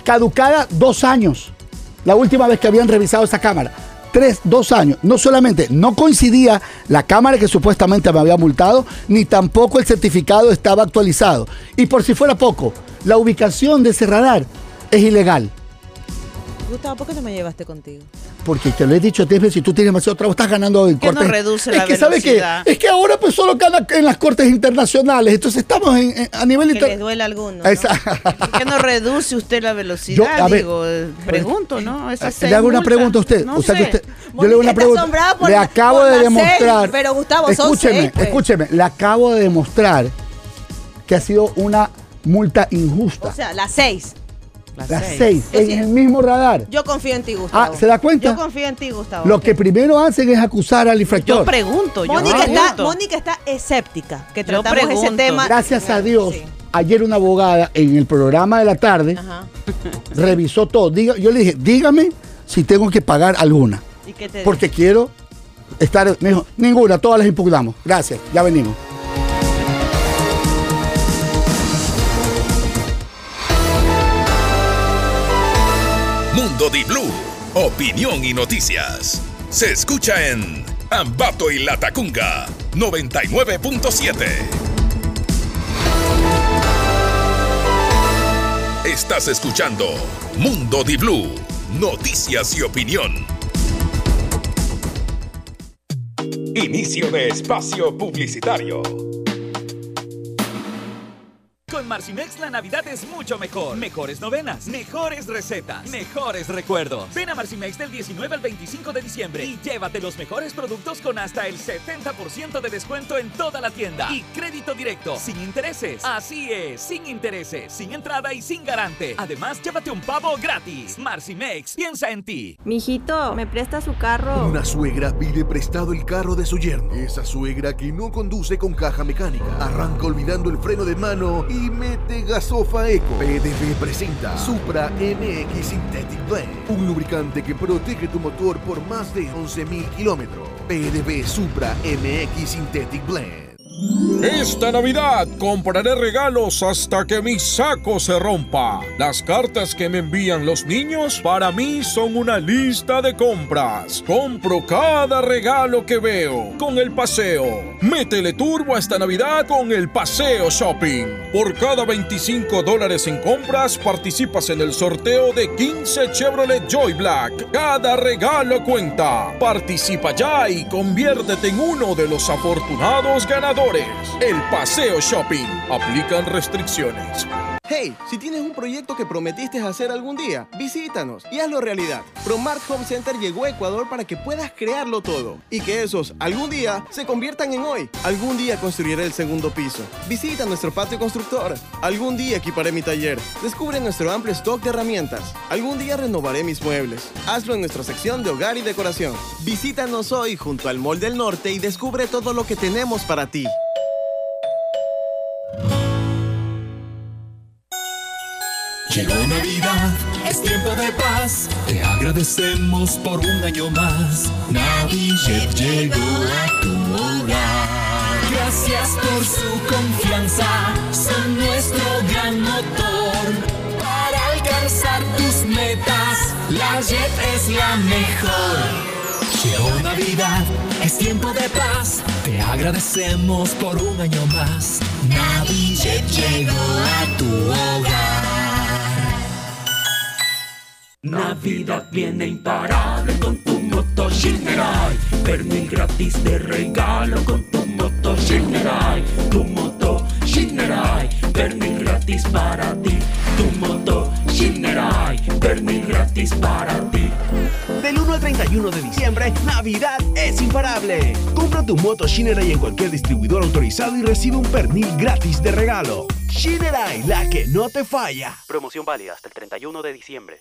caducada dos años. La última vez que habían revisado esa cámara. Tres, dos años. No solamente no coincidía la cámara que supuestamente me había multado, ni tampoco el certificado estaba actualizado. Y por si fuera poco, la ubicación de ese radar es ilegal. Gustavo, ¿por qué no me llevaste contigo? Porque te lo he dicho tres veces, si tú tienes demasiado trabajo, estás ganando en ¿Qué no cortes. reduce es la que, ¿sabe qué? Es que ahora pues solo gana en las cortes internacionales. Entonces estamos en- en- a nivel Que les internacional. duele a algunos. ¿no? ¿Por qué no reduce usted la velocidad? Yo, a ver, Digo, eh, pregunto, ¿no? Esas Le seis hago una pregunta a usted. No o sea que usted- yo le hago una pregunta. por le acabo de seis, demostrar. pero, Gustavo, escúcheme, seis, pues. escúcheme. Le acabo de demostrar que ha sido una multa injusta. O sea, las seis. Las Las seis. seis, Yo en sí. el mismo radar. Yo confío en ti, Gustavo. Ah, ¿se da cuenta? Yo confío en ti, Gustavo. Lo que primero hacen es acusar al Yo infractor. pregunto, yo Mónica, está, pregunto. Mónica está escéptica. Que Yo tratamos ese tema. Gracias a Dios, Sí. ayer una abogada en el programa de la tarde Ajá. revisó todo. Diga- yo le dije, dígame si tengo que pagar alguna. ¿Y qué te Porque quiero estar. Me dijo, ninguna, todas las impugnamos. Gracias, ya venimos. Mundo Di Blue, opinión y noticias. Se escucha en Ambato y Latacunga 99.7. Estás escuchando Mundo Di Blue, noticias y opinión. Inicio de espacio publicitario. Marcimex la Navidad es mucho mejor. Mejores novenas, mejores recetas, mejores recuerdos. Ven a Marcimex del 19 al 25 de diciembre y llévate los mejores productos con hasta el 70% de descuento en toda la tienda. Y crédito directo, sin intereses. Así es, sin intereses, sin entrada y sin garante. Además, llévate un pavo gratis. Marcimex, piensa en ti. Mijito, ¿me presta su carro? Una suegra pide prestado el carro de su yerno. Esa suegra que no conduce con caja mecánica. Arranca olvidando el freno de mano y mete gasofa eco. PDV presenta Supra MX Synthetic Blend. Un lubricante que protege tu motor por más de 11.000 kilómetros. PDV Supra MX Synthetic Blend. Esta Navidad compraré regalos hasta que mi saco se rompa. Las cartas que me envían los niños para mí son una lista de compras. Compro cada regalo que veo con el paseo. Métele turbo esta Navidad con el paseo shopping. Por cada 25 dólares en compras participas en el sorteo de 15 Chevrolet Joy Black. Cada regalo cuenta. Participa ya y conviértete en uno de los afortunados ganadores. El Paseo Shopping. Aplican restricciones. Hey, si tienes un proyecto que prometiste hacer algún día, visítanos y hazlo realidad. Promart Home Center llegó a Ecuador para que puedas crearlo todo y que esos algún día se conviertan en hoy. Algún día construiré el segundo piso. Visita nuestro patio constructor. Algún día equiparé mi taller. Descubre nuestro amplio stock de herramientas. Algún día renovaré mis muebles. Hazlo en nuestra sección de hogar y decoración. Visítanos hoy junto al Mall del Norte y descubre todo lo que tenemos para ti. Llegó Navidad, es tiempo de paz. Te agradecemos por un año más. Navijet llegó a tu hogar. Gracias por su confianza, son nuestro gran motor. Para alcanzar tus metas, la Jet es la mejor. Llegó Navidad, es tiempo de paz. Te agradecemos por un año más. Navijet llegó a tu hogar. Navidad viene imparable con tu moto Shinerai. Pernil gratis de regalo con tu moto Shinerai. Tu moto Shinerai. Pernil gratis para ti. Tu moto Shinerai. Pernil gratis para ti. Del 1 al 31 de diciembre, Navidad es imparable. Compra tu moto Shinerai en cualquier distribuidor autorizado y recibe un pernil gratis de regalo. Shinerai, la que no te falla. Promoción válida hasta el 31 de diciembre.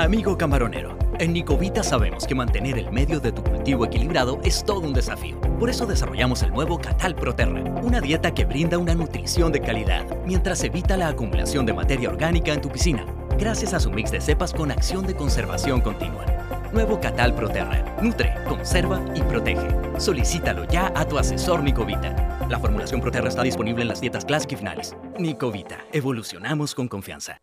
Amigo camaronero, en Nicovita sabemos que mantener el medio de tu cultivo equilibrado es todo un desafío. Por eso desarrollamos el nuevo Catal Proterra, una dieta que brinda una nutrición de calidad, mientras evita la acumulación de materia orgánica en tu piscina, gracias a su mix de cepas con acción de conservación continua. Nuevo Catal Proterra, nutre, conserva y protege. Solicítalo ya a tu asesor Nicovita. La formulación Proterra está disponible en las dietas Classic y finales. Nicovita, evolucionamos con confianza.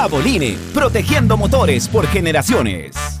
Caboline, protegiendo motores por generaciones.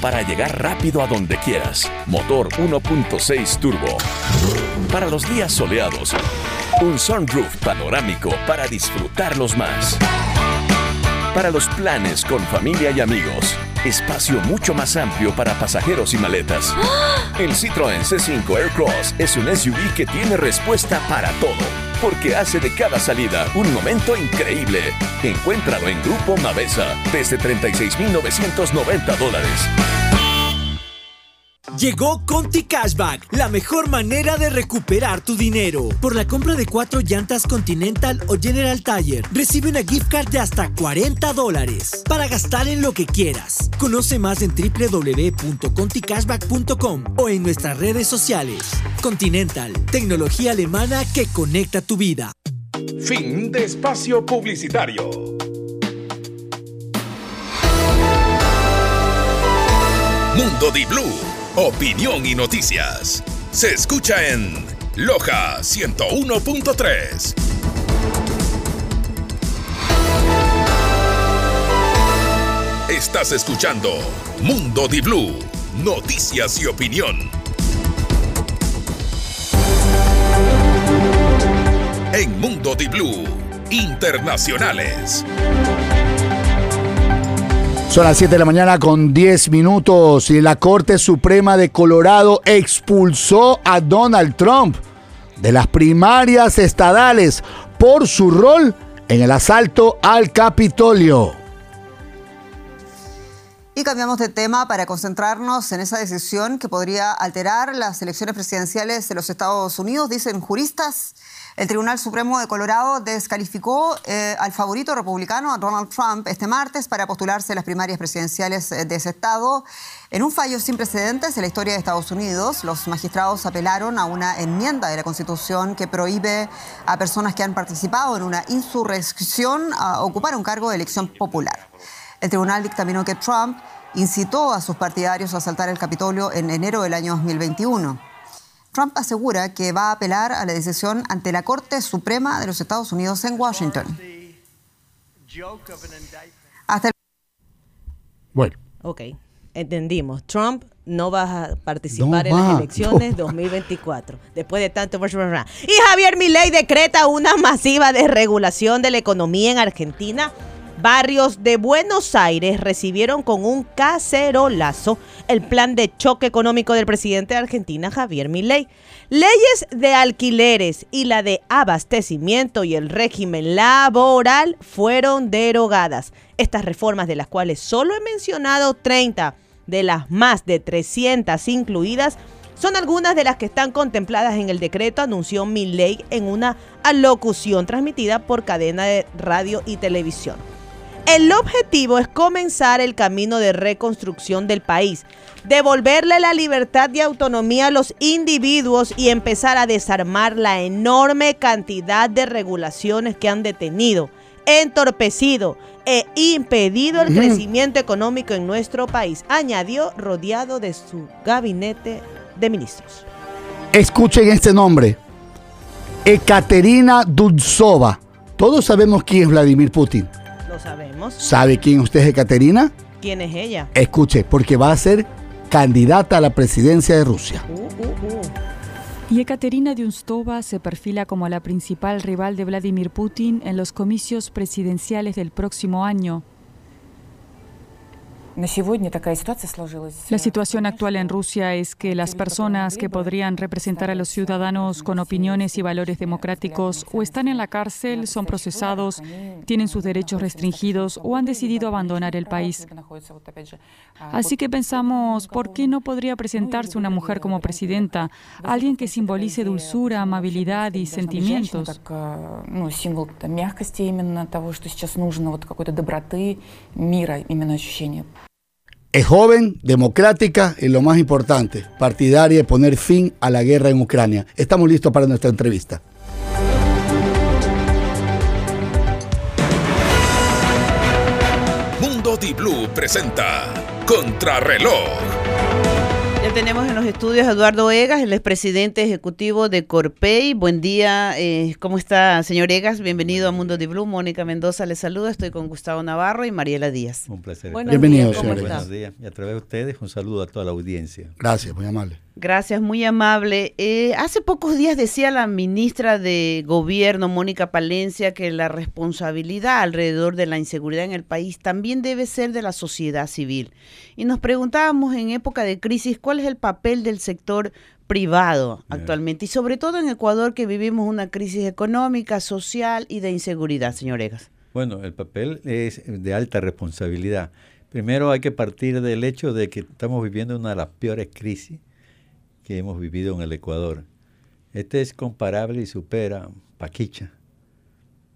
Para llegar rápido a donde quieras. Motor 1.6 turbo. Para los días soleados, un sunroof panorámico para disfrutarlos más. Para los planes con familia y amigos, espacio mucho más amplio para pasajeros y maletas. El Citroën C5 Aircross es un SUV que tiene respuesta para todo, porque hace de cada salida un momento increíble. Encuéntralo en Grupo Mavesa desde 36.990 dólares. Llegó Conti Cashback, la mejor manera de recuperar tu dinero. Por la compra de cuatro llantas Continental o General Tire, recibe una gift card de hasta 40 dólares para gastar en lo que quieras. Conoce más en www.conticashback.com o en nuestras redes sociales. Continental, tecnología alemana que conecta tu vida. Fin de espacio publicitario. Mundo Di Blue, opinión y noticias. Se escucha en Loja 101.3. Estás escuchando Mundo Di Blue, noticias y opinión. En Mundo Di Blue, internacionales. Son las 7 de la mañana con 10 minutos y la Corte Suprema de Colorado expulsó a Donald Trump de las primarias estadales por su rol en el asalto al Capitolio. Y cambiamos de tema para concentrarnos en esa decisión que podría alterar las elecciones presidenciales de los Estados Unidos, dicen juristas. El Tribunal Supremo de Colorado descalificó eh, al favorito republicano, Donald Trump, este martes para postularse a las primarias presidenciales eh, de ese estado. En un fallo sin precedentes en la historia de Estados Unidos, los magistrados apelaron a una enmienda de la Constitución que prohíbe a personas que han participado en una insurrección a ocupar un cargo de elección popular. El tribunal dictaminó que Trump incitó a sus partidarios a asaltar el Capitolio en enero del año 2021. Trump asegura que va a apelar a la decisión ante la Corte Suprema de los Estados Unidos en Washington. Hasta el... Bueno. Ok, entendimos. Trump no va a participar No en va, las elecciones no va. 2024. Después de tanto... Y Javier Milei decreta una masiva desregulación de la economía en Argentina. Barrios de Buenos Aires recibieron con un cacerolazo el plan de choque económico del presidente de Argentina, Javier Milei. Leyes de alquileres y la de abastecimiento y el régimen laboral fueron derogadas. Estas reformas, de las cuales solo he mencionado 30 de las más de 300 incluidas, son algunas de las que están contempladas en el decreto, anunció Milei en una alocución transmitida por cadena de radio y televisión. El objetivo es comenzar el camino de reconstrucción del país, devolverle la libertad y autonomía a los individuos y empezar a desarmar la enorme cantidad de regulaciones que han detenido, entorpecido e impedido el crecimiento económico en nuestro país, añadió rodeado de su gabinete de ministros. Escuchen este nombre. Ekaterina Dulzova. Todos sabemos quién es Vladimir Putin. Lo sabemos. ¿Sabe quién usted es Ekaterina? ¿Quién es ella? Escuche, porque va a ser candidata a la presidencia de Rusia. Y Ekaterina Dunstova se perfila como la principal rival de Vladimir Putin en los comicios presidenciales del próximo año. La situación actual en Rusia es que las personas que podrían representar a los ciudadanos con opiniones y valores democráticos o están en la cárcel, son procesados, tienen sus derechos restringidos o han decidido abandonar el país. Así que pensamos, ¿por qué no podría presentarse una mujer como presidenta? Alguien que simbolice dulzura, amabilidad y sentimientos. Es joven, democrática y lo más importante, partidaria de poner fin a la guerra en Ucrania. Estamos listos para nuestra entrevista. Mundo Di Blue presenta Contrarreloj. Tenemos en los estudios a Eduardo Egas, el expresidente ejecutivo de Corpey. Buen día, eh, ¿cómo está, señor Egas? Bienvenido a Mundo de Blue. Mónica Mendoza le saluda. Estoy con Gustavo Navarro y Mariela Díaz. Un placer. Bienvenido, días, señor Buenos días. Y a través de ustedes, un saludo a toda la audiencia. Gracias, muy amable. Gracias, muy amable. Eh, hace pocos días decía la ministra de Gobierno, Mónica Palencia, que la responsabilidad alrededor de la inseguridad en el país también debe ser de la sociedad civil. Y nos preguntábamos en época de crisis cuál es el papel del sector privado actualmente y sobre todo en Ecuador que vivimos una crisis económica, social y de inseguridad, señor Egas. Bueno, el papel es de alta responsabilidad. Primero hay que partir del hecho de que estamos viviendo una de las peores crisis que hemos vivido en el Ecuador. Este es comparable y supera Paquicha,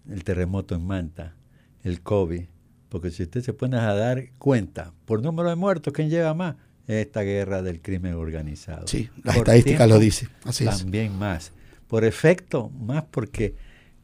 el terremoto en Manta, el COVID, porque si usted se pone a dar cuenta por número de muertos, ¿quién lleva más? Esta guerra del crimen organizado. Sí, las estadísticas lo dicen. Así también más. Por efecto, más porque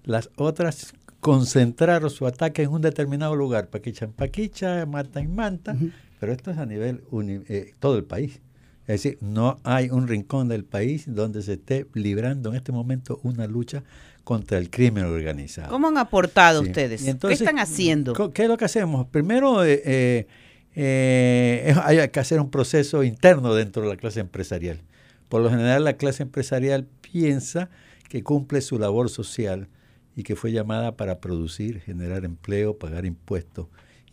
las otras concentraron su ataque en un determinado lugar, Paquicha en Paquicha, Manta en Manta, pero esto es a nivel eh, todo el país. Es decir, no hay un rincón del país donde se esté librando en este momento una lucha contra el crimen organizado. ¿Cómo han aportado ustedes? ¿Qué están haciendo? ¿Qué es lo que hacemos? Primero, eh, eh, eh, hay que hacer un proceso interno dentro de la clase empresarial. Por lo general, la clase empresarial piensa que cumple su labor social y que fue llamada para producir, generar empleo, pagar impuestos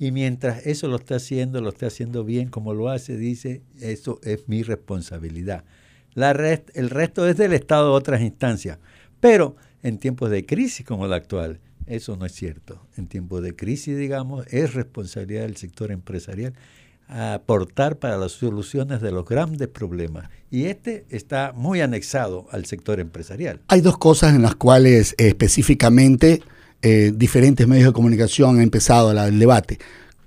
y mientras eso lo está haciendo, lo está haciendo bien como lo hace, dice, eso es mi responsabilidad. La el resto es del Estado de otras instancias. Pero en tiempos de crisis como la actual, eso no es cierto. En tiempos de crisis, digamos, es responsabilidad del sector empresarial aportar para las soluciones de los grandes problemas. Y este está muy anexado al sector empresarial. Hay dos cosas en las cuales específicamente eh, diferentes medios de comunicación han empezado el debate.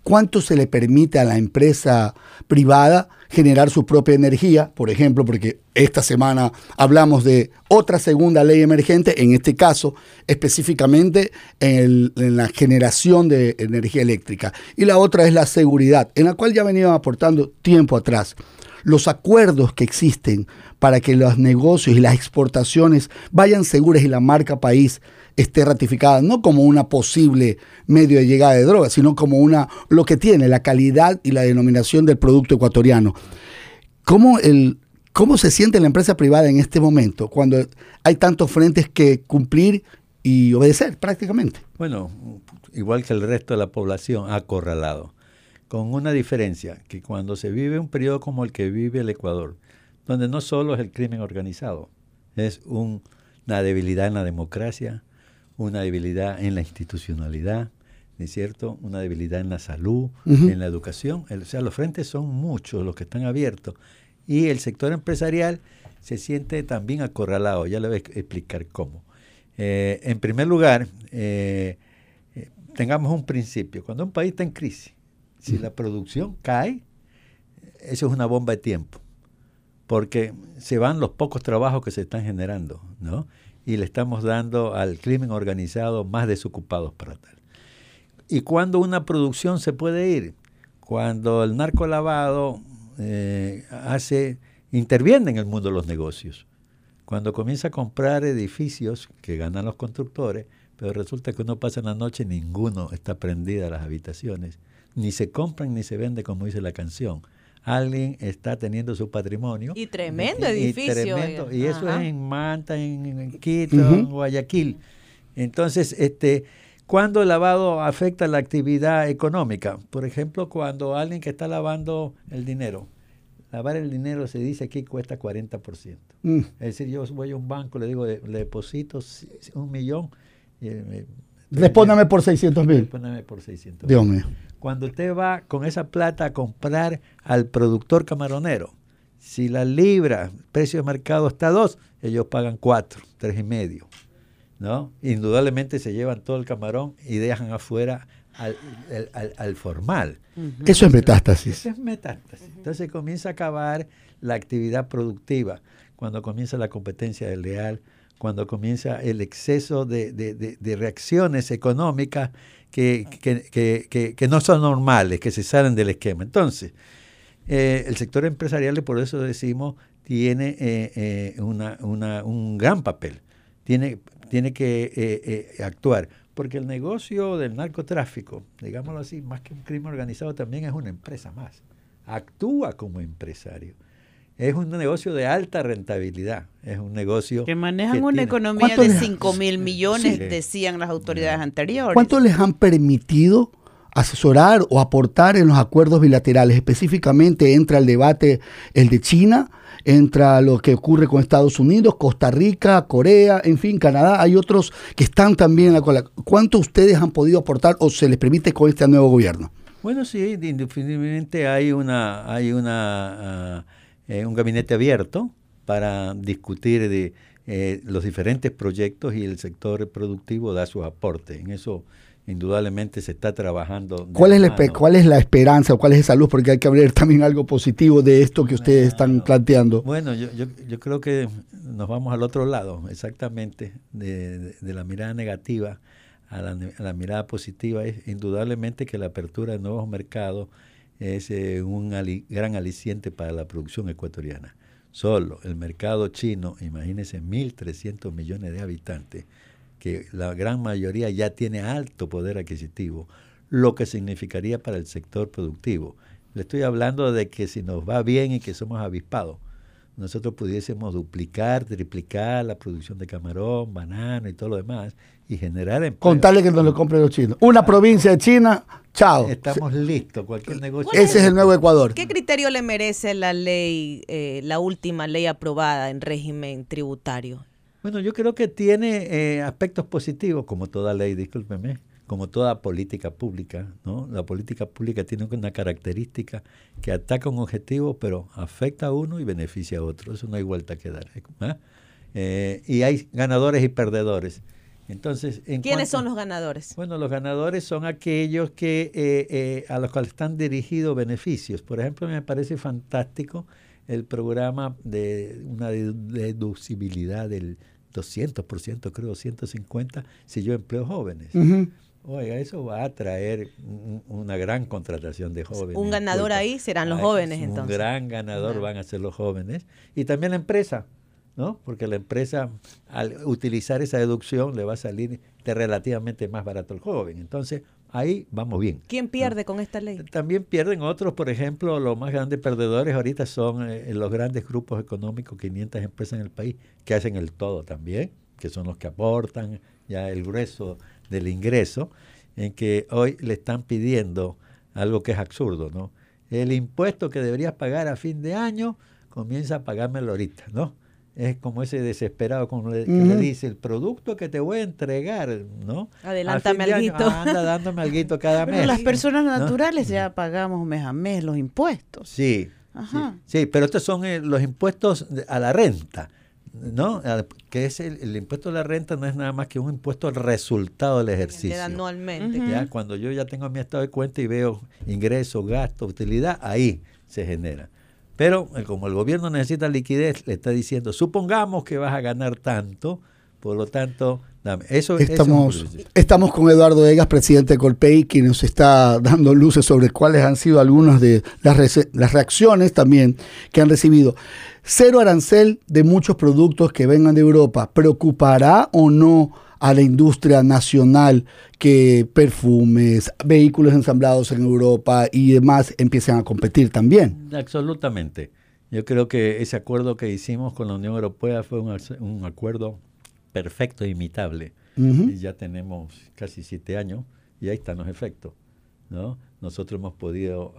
¿Cuánto se le permite a la empresa privada generar su propia energía? Por ejemplo, porque esta semana hablamos de otra segunda ley emergente, en este caso específicamente en, la generación de energía eléctrica. Y la otra es la seguridad, en la cual ya venían aportando tiempo atrás. Los acuerdos que existen para que los negocios y las exportaciones vayan seguras y la marca país esté ratificada no como una posible medio de llegada de drogas, sino como una lo que tiene la calidad y la denominación del producto ecuatoriano. ¿Cómo, el, ¿Cómo se siente la empresa privada en este momento cuando hay tantos frentes que cumplir y obedecer prácticamente? Bueno, igual que el resto de la población, acorralado, con una diferencia, que cuando se vive un periodo como el que vive el Ecuador, donde no solo es el crimen organizado, es una debilidad en la democracia, una debilidad en la institucionalidad, ¿no es cierto? Una debilidad en la salud, en la educación. o sea, los frentes son muchos los que están abiertos. Y el sector empresarial se siente también acorralado. Ya le voy a explicar cómo. Eh, en primer lugar, eh, eh, tengamos un principio. Cuando un país está en crisis, si la producción cae, eso es una bomba de tiempo. Porque se van los pocos trabajos que se están generando, ¿no? Y le estamos dando al crimen organizado más desocupados para tal. ¿Y cuando una producción se puede ir? Cuando el narcolavado eh, hace, interviene en el mundo de los negocios. Cuando comienza a comprar edificios que ganan los constructores, pero resulta que uno pasa la noche y ninguno está prendida a las habitaciones. Ni se compran ni se vende como dice la canción alguien está teniendo su patrimonio. Y tremendo edificio. Y, eso es en Manta, en, Quito, en Guayaquil. Entonces, este, ¿cuándo el lavado afecta la actividad económica? Por ejemplo, cuando alguien que está lavando el dinero, lavar el dinero se dice aquí cuesta 40%. Mm. Es decir, yo voy a un banco, le digo, le, deposito un millón. Y, Respóndame por 600 mil. Respóndame por 600 Dios mío. Cuando usted va con esa plata a comprar al productor camaronero, si la libra, precio de mercado está a 2, ellos pagan 4, tres y medio. ¿no? Indudablemente se llevan todo el camarón y dejan afuera al, formal. Eso es metástasis. Eso es metástasis. Entonces comienza a acabar la actividad productiva, cuando comienza la competencia desleal, cuando comienza el exceso de, reacciones económicas que, que, no son normales, que se salen del esquema. Entonces, eh, el sector empresarial, por eso decimos, tiene eh, eh, una, una, un gran papel, tiene, tiene que actuar, porque el negocio del narcotráfico, digámoslo así, más que un crimen organizado, también es una empresa más, actúa como empresario es un negocio de alta rentabilidad. Es un negocio. Que manejan una economía de 5 mil millones, decían las autoridades anteriores. ¿Cuánto les han permitido asesorar o aportar en los acuerdos bilaterales? Específicamente entra el debate el de China, entra lo que ocurre con Estados Unidos, Costa Rica, Corea, en fin, Canadá. Hay otros que están también en la cola. ¿Cuánto ustedes han podido aportar o se les permite con este nuevo gobierno? Bueno, sí, indefinitivamente hay una. Hay una ah, eh, un gabinete abierto para discutir de eh, los diferentes proyectos y el sector productivo da su aporte. En eso indudablemente se está trabajando. ¿Cuál es, la, ¿Cuál es la esperanza o cuál es esa luz? Porque hay que hablar también algo positivo de esto que ustedes están planteando. Bueno, yo, yo, yo, creo que nos vamos al otro lado, exactamente, de, de, la mirada negativa a la, a la, mirada positiva. Es indudablemente que la apertura de nuevos mercados es eh, un gran aliciente para la producción ecuatoriana. Solo el mercado chino, imagínense, 1.300 millones de habitantes, que la gran mayoría ya tiene alto poder adquisitivo, lo que significaría para el sector productivo. Le estoy hablando de que si nos va bien y que somos avispados, nosotros pudiésemos duplicar, triplicar la producción de camarón, banano y todo lo demás y generar empleo. Contarle que nos lo compren los chinos. Una provincia de China, chao. Estamos listos, cualquier negocio. Ese es el nuevo Ecuador. ¿Qué criterio le merece la ley, eh, la última ley aprobada en régimen tributario? Bueno, yo creo que tiene eh, aspectos positivos, como toda ley, discúlpeme como toda política pública, ¿no? La política pública tiene una característica que ataca un objetivo, pero afecta a uno y beneficia a otro. Eso no hay vuelta que dar. ¿eh? Eh, y hay ganadores y perdedores. Entonces, ¿quiénes son los ganadores? Bueno, los ganadores son aquellos que eh, a los cuales están dirigidos beneficios. Por ejemplo, me parece fantástico el programa de una deducibilidad del 200%, creo, 150, si yo empleo jóvenes. Oiga, eso va a traer una gran contratación de jóvenes. Un ganador ahí serán los jóvenes entonces. Un gran ganador van a ser los jóvenes. Y también la empresa, ¿no? Porque la empresa al utilizar esa deducción le va a salir de relativamente más barato al joven. Entonces, ahí vamos bien. ¿Quién pierde con esta ley? También pierden otros, por ejemplo, los más grandes perdedores ahorita son eh, los grandes grupos económicos, 500 empresas en el país, que hacen el todo también, que son los que aportan ya el grueso del ingreso, en que hoy le están pidiendo algo que es absurdo, ¿no? El impuesto que deberías pagar a fin de año, comienza a pagármelo ahorita, ¿no? Es como ese desesperado como le, que le dice, el producto que te voy a entregar, ¿no? Adelántame algo. anda dándome algo cada mes. las personas naturales ya pagamos mes a mes los impuestos. Sí, sí, pero estos son eh, los impuestos a la renta. ¿no? Que es el, impuesto a la renta no es nada más que un impuesto al resultado del ejercicio. anualmente. ¿ya? Cuando yo ya tengo mi estado de cuenta y veo ingreso, gasto, utilidad, ahí se genera. Pero eh, como el gobierno necesita liquidez, le está diciendo, supongamos que vas a ganar tanto, por lo tanto, dame. Eso, estamos, estamos con Eduardo Egas, presidente de Colpey, quien nos está dando luces sobre cuáles han sido algunas de las, las reacciones también que han recibido. Cero arancel de muchos productos que vengan de Europa. ¿Preocupará o no a la industria nacional que perfumes, vehículos ensamblados en Europa y demás empiecen a competir también? Absolutamente. Yo creo que ese acuerdo que hicimos con la Unión Europea fue un, acuerdo perfecto e imitable. y ya tenemos casi siete años y ahí están los efectos. ¿no? nosotros hemos podido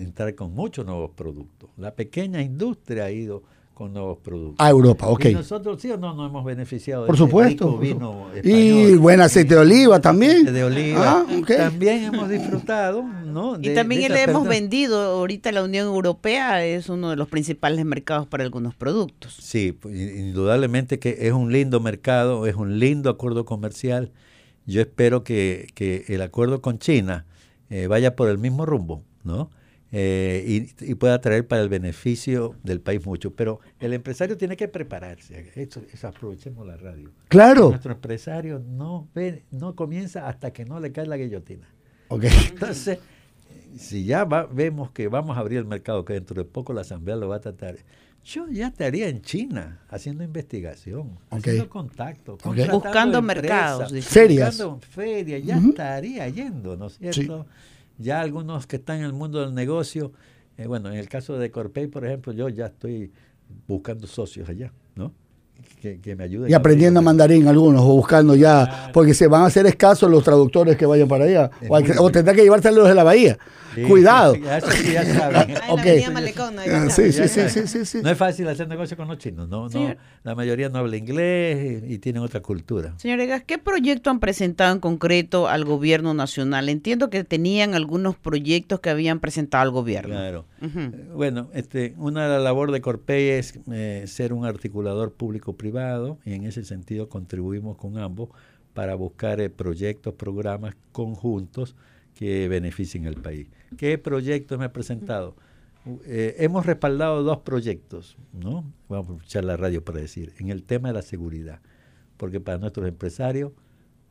entrar con muchos nuevos productos. La pequeña industria ha ido con nuevos productos. A Europa, ok. Y nosotros sí o no nos hemos beneficiado por supuesto, vino Y buen aceite de oliva también. De oliva. Ah, También hemos disfrutado, ¿no? y también le hemos vendido, ahorita la Unión Europea es uno de los principales mercados para algunos productos. Sí, pues, indudablemente que es un lindo mercado, es un lindo acuerdo comercial. Yo espero que, que el acuerdo con China eh, vaya por el mismo rumbo, ¿no? Eh, y, pueda traer para el beneficio del país mucho. Pero el empresario tiene que prepararse. Eso, aprovechemos la radio. Claro. Nuestro empresario no ve, no comienza hasta que no le cae la guillotina. Okay. Entonces, si ya va- vemos que vamos a abrir el mercado, que dentro de poco la Asamblea lo va a tratar, yo ya estaría en China haciendo investigación, haciendo contacto, Ok. contratando Buscando empresas, mercados, dice. Ferias. buscando ferias, ya estaría yendo, ¿no es cierto? Ya algunos que están en el mundo del negocio, eh, bueno, en el caso de Corpey, por ejemplo, yo ya estoy buscando socios allá, ¿no? Que, que me ayuden. Y a aprendiendo mandarín algunos o buscando ya, porque se van a hacer escasos los traductores que vayan para allá. O, que- o tendrá que llevárselos de la bahía. Sí, Cuidado. sí, sí, ya saben. Ok. Ah, sí, sí, sí, sí, sí, sí. No es fácil hacer negocio con los chinos, no, no, la mayoría no habla inglés y, y tienen otra cultura. Señor Egas, ¿qué proyecto han presentado en concreto al gobierno nacional? Entiendo que tenían algunos proyectos que habían presentado al gobierno. Claro. Eh, Bueno, este, una de la labor de Corpey es eh, ser un articulador público-privado y en ese sentido contribuimos con ambos para buscar eh, proyectos, programas conjuntos que beneficien al país. ¿Qué proyectos me he presentado? U- eh, hemos respaldado dos proyectos, ¿no? Vamos a escuchar la radio para decir, en el tema de la seguridad, porque para nuestros empresarios,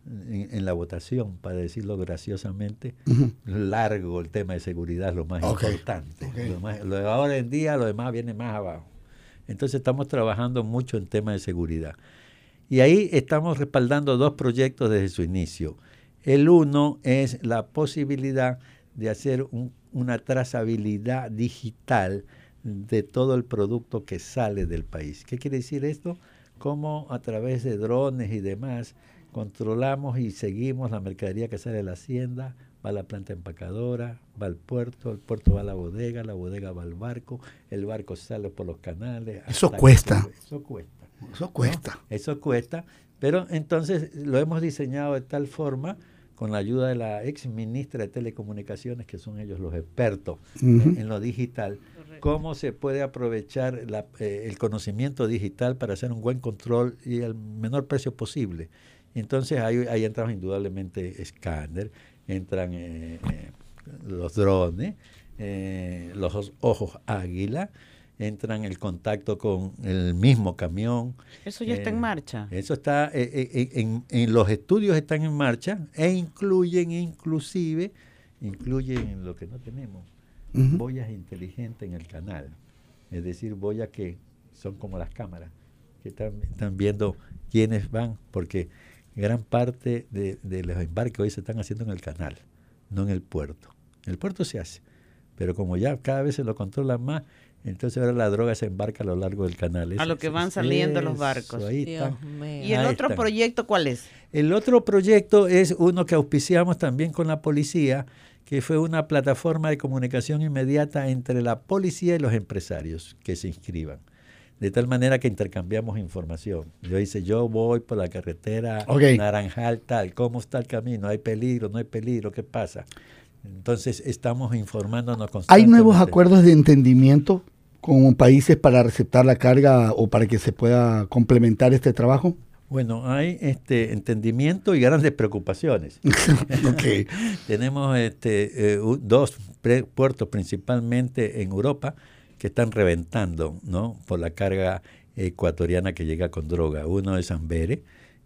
en, en la votación, para decirlo graciosamente, largo el tema de seguridad es lo más importante. Lo más- lo de ahora en día, lo demás viene más abajo. Entonces estamos trabajando mucho en temas de seguridad. Y ahí estamos respaldando dos proyectos desde su inicio. El uno es la posibilidad de hacer un- una trazabilidad digital de todo el producto que sale del país. ¿Qué quiere decir esto? Cómo a través de drones y demás controlamos y seguimos la mercadería que sale de la hacienda, va a la planta empacadora, va al puerto, el puerto va a la bodega, la bodega va al barco, el barco sale por los canales. Eso que cuesta. Eso cuesta. Eso ¿no? cuesta. Eso cuesta, pero entonces lo hemos diseñado de tal forma, con la ayuda de la ex ministra de Telecomunicaciones, que son ellos los expertos en- lo digital, cómo se puede aprovechar la- eh, el conocimiento digital para hacer un buen control y al menor precio posible. Entonces ahí, ahí entramos indudablemente escáner, entran eh, eh, los drones, eh, los os- ojos águila, entran el contacto con el mismo camión. Eso ya está en Eh, marcha. Eso está, eh, eh, en, en los estudios están en marcha e incluyen inclusive, incluyen lo que no tenemos, boyas inteligentes en el canal. Es decir, boyas que son como las cámaras, que están, están viendo quiénes van, porque gran parte de, de los embarques hoy se están haciendo en el canal, no en el puerto. En el puerto se hace, pero como ya cada vez se lo controlan más, entonces ahora la droga se embarca a lo largo del canal. A lo que van eso- saliendo los barcos. ahí Dios están. mío. ¿Y el Ahí otro están. proyecto cuál es? El otro proyecto es uno que auspiciamos también con la policía, que fue una plataforma de comunicación inmediata entre la policía y los empresarios que se inscriban. De tal manera que intercambiamos información. Yo dice, yo voy por la carretera. Naranjal tal, ¿cómo está el camino? ¿Hay peligro? ¿No hay peligro? ¿Qué pasa? Entonces estamos informándonos ¿Hay constantemente. nuevos acuerdos de entendimiento con países para receptar la carga o para que se pueda complementar este trabajo? Bueno, hay este entendimiento y grandes preocupaciones. Tenemos este, eh, dos puertos principalmente en Europa que están reventando, ¿no? Por la carga ecuatoriana que llega con droga. Uno es Amberes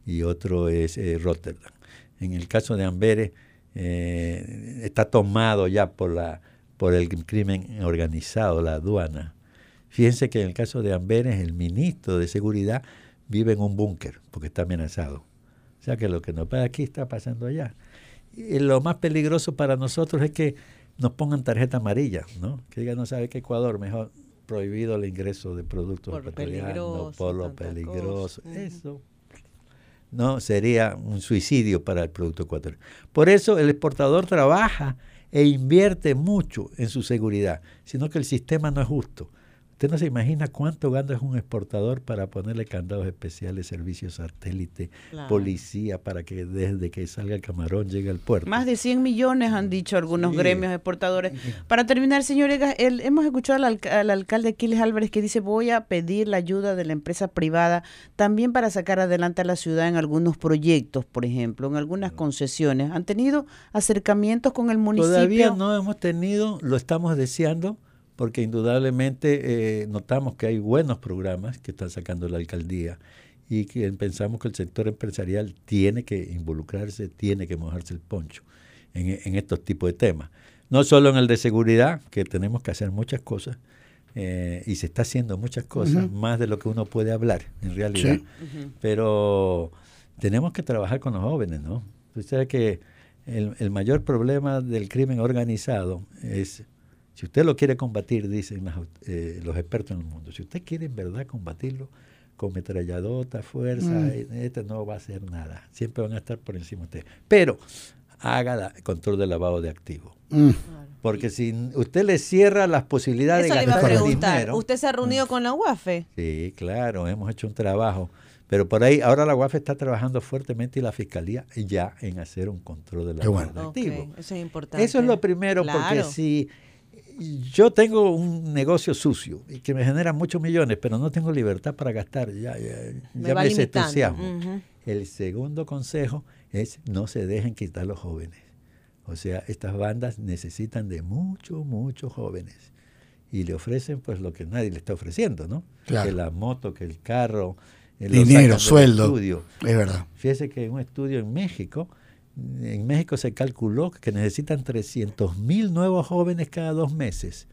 y otro es eh, Rotterdam. En el caso de Amberes eh, está tomado ya por la por el crimen organizado, la aduana. Fíjense que en el caso de Amberes el ministro de Seguridad vive en un búnker porque está amenazado. O sea que lo que nos pasa aquí está pasando allá. Y lo más peligroso para nosotros es que nos pongan tarjeta amarilla, ¿no? Que digan, no sabe que Ecuador, mejor prohibido el ingreso de productos Por ecuatorianos, peligroso, por lo peligroso. cosa. Eso no sería un suicidio para el producto ecuatoriano. Por eso el exportador trabaja e invierte mucho en su seguridad, sino que el sistema no es justo. Usted no se imagina cuánto gana un exportador para ponerle candados especiales, servicios satélite, Claro. policía, para que desde que salga el camarón llegue al puerto. Más de 100 millones han dicho algunos Sí. gremios exportadores. Para terminar, señor Egas, el- hemos escuchado al, al alcalde Aquiles Álvarez que dice voy a pedir la ayuda de la empresa privada también para sacar adelante a la ciudad en algunos proyectos, por ejemplo, en algunas concesiones. ¿Han tenido acercamientos con el municipio? Todavía no hemos tenido, lo estamos deseando, porque indudablemente eh, notamos que hay buenos programas que están sacando la alcaldía y que pensamos que el sector empresarial tiene que involucrarse, tiene que mojarse el poncho en, en estos tipos de temas. no solo en el de seguridad, que tenemos que hacer muchas cosas, eh, y se está haciendo muchas cosas, más de lo que uno puede hablar, en realidad. Sí. Pero tenemos que trabajar con los jóvenes, ¿no? Usted sabe que el, el mayor problema del crimen organizado es, si usted lo quiere combatir, dicen las eh, los expertos en el mundo, si usted quiere en verdad combatirlo con metralladota, fuerza, Mm. eh, este no va a hacer nada. Siempre van a estar por encima de usted. Pero haga la- control de lavado de activos. Mm. Porque si usted le cierra las posibilidades Eso de le iba a gastar preguntar. dinero, ¿Usted se ha reunido con la UAFE? Sí, claro, hemos hecho un trabajo. Pero por ahí, ahora la UAF está trabajando fuertemente y la Fiscalía ya en hacer un control de la bueno. de activos. Ok, eso es importante. Eso es lo primero, porque si yo tengo un negocio sucio y que me genera muchos millones, pero no tengo libertad para gastar, ya, ya, Me ya me entusiasmo. El segundo consejo es no se dejen quitar los jóvenes. O sea, estas bandas necesitan de muchos, muchos jóvenes. Y le ofrecen pues lo que nadie le está ofreciendo, ¿no? Claro. Que la moto, que el carro. eh, lo Dinero, sueldo. estudio. Es verdad. Fíjese que en un estudio en México, en México se calculó que necesitan 300 mil nuevos jóvenes cada dos meses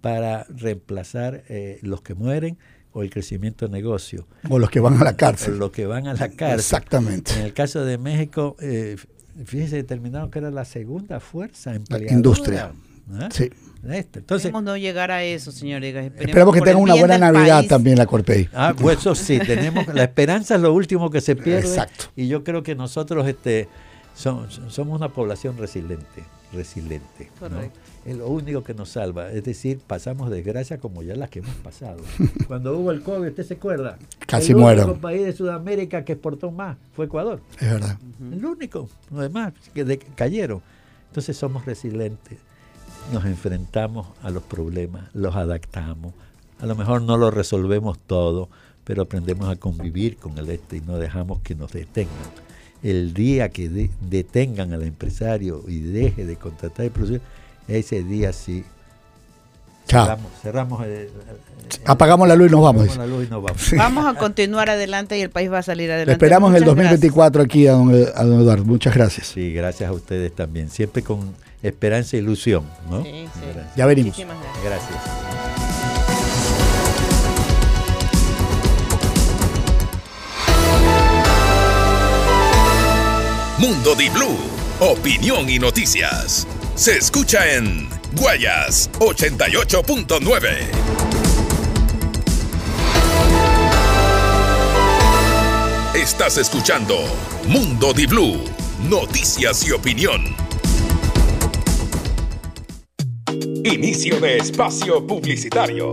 para reemplazar eh, los que mueren o el crecimiento de negocio. O los que van a la O cárcel. los que van a la cárcel. Exactamente. En el caso de México, eh, fíjese, determinaron que era la segunda fuerza empleadora. industria. ¿Ah? Sí. Este, Entonces, Esperemos no llegar a eso, señores. Esperemos que por el tengan una buena Navidad país. también la Corpey. Ah, pues eso sí, tenemos la esperanza es lo último que se pierde. Exacto. Y yo creo que nosotros este son- somos una población resiliente, resiliente. Es lo único que nos salva, es decir, pasamos desgracia como ya las que hemos pasado. Cuando hubo el COVID, ¿usted se acuerda? Casi el muero. único país de Sudamérica que exportó más fue Ecuador. Es verdad. El único, los demás que de- cayeron. Entonces somos resilientes, nos enfrentamos a los problemas, los adaptamos. A lo mejor no lo resolvemos todo, pero aprendemos a convivir con el este y no dejamos que nos detengan. El día que de- detengan al empresario y deje de contratar y producir, ese día sí. Chao. Cerramos, cerramos el- Apagamos la luz y nos vamos. apagamos la luz y nos vamos. Vamos a continuar adelante y el país va a salir adelante. Le esperamos en el Muchas gracias. 2024 aquí a don, a don Eduardo. Muchas gracias. Sí, gracias a ustedes también. Siempre con esperanza e ilusión, ¿no? Sí, sí. Ya venimos. Muchísimas gracias. Gracias. Mundo Di Blue, opinión y noticias. Se escucha en Guayas 88.9. Estás escuchando Mundo Di Blue, noticias y opinión. Inicio de espacio publicitario.